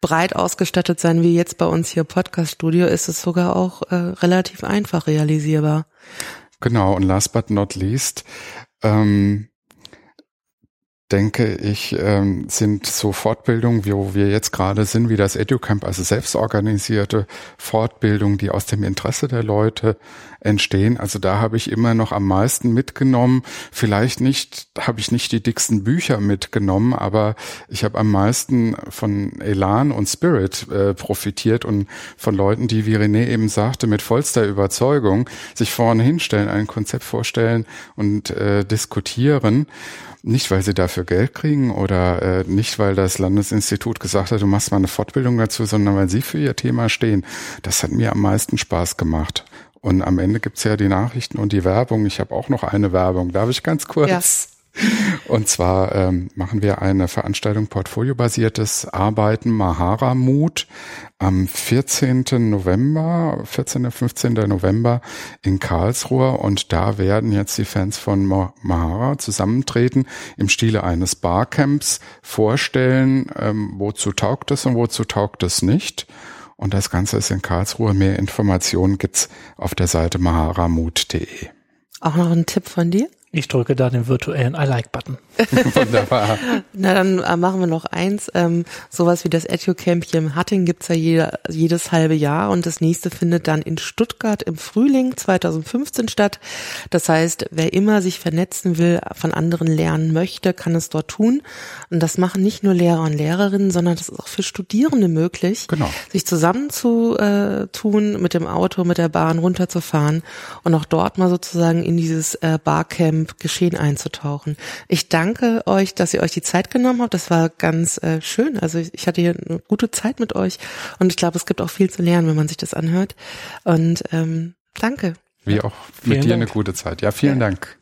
breit ausgestattet sein wie jetzt bei uns hier Podcast-Studio, ist es sogar auch äh, relativ einfach realisierbar. Genau, und last but not least, ähm, denke ich, ähm, sind so Fortbildungen, wo wir jetzt gerade sind, wie das EduCamp, also selbstorganisierte Fortbildungen, die aus dem Interesse der Leute entstehen. Also da habe ich immer noch am meisten mitgenommen. Vielleicht nicht, habe ich nicht die dicksten Bücher mitgenommen, aber ich habe am meisten von Elan und Spirit äh, profitiert und von Leuten, die, wie René eben sagte, mit vollster Überzeugung sich vorne hinstellen, ein Konzept vorstellen und äh, diskutieren. Nicht, weil sie dafür Geld kriegen oder äh, nicht, weil das Landesinstitut gesagt hat, du machst mal eine Fortbildung dazu, sondern weil sie für ihr Thema stehen. Das hat mir am meisten Spaß gemacht. Und am Ende gibt's ja die Nachrichten und die Werbung. Ich habe auch noch eine Werbung. Darf ich ganz kurz? Ja. Und zwar ähm, machen wir eine Veranstaltung portfoliobasiertes Arbeiten Mahara Mut am 14. November, 14. 15. November in Karlsruhe und da werden jetzt die Fans von Mahara zusammentreten im Stile eines Barcamps vorstellen, ähm, wozu taugt es und wozu taugt es nicht. Und das Ganze ist in Karlsruhe. Mehr Informationen gibt's auf der Seite maharamut.de. Auch noch ein Tipp von dir? Ich drücke da den virtuellen I like-Button. Wunderbar. Na, dann äh, machen wir noch eins. Ähm, sowas wie das EduCamp hier im Hatting gibt's ja jede, jedes halbe Jahr und das nächste findet dann in Stuttgart im Frühling 2015 statt. Das heißt, wer immer sich vernetzen will, von anderen lernen möchte, kann es dort tun. Und das machen nicht nur Lehrer und Lehrerinnen, sondern das ist auch für Studierende möglich, genau. sich zusammenzutun, äh, mit dem Auto, mit der Bahn runterzufahren und auch dort mal sozusagen in dieses äh, Barcamp Geschehen einzutauchen. Ich danke euch, dass ihr euch die Zeit genommen habt. Das war ganz äh, schön. Also ich, ich hatte hier eine gute Zeit mit euch und ich glaube, es gibt auch viel zu lernen, wenn man sich das anhört. Und ähm, danke. Wie auch mit vielen dir Dank. eine gute Zeit. Ja, vielen ja. Dank.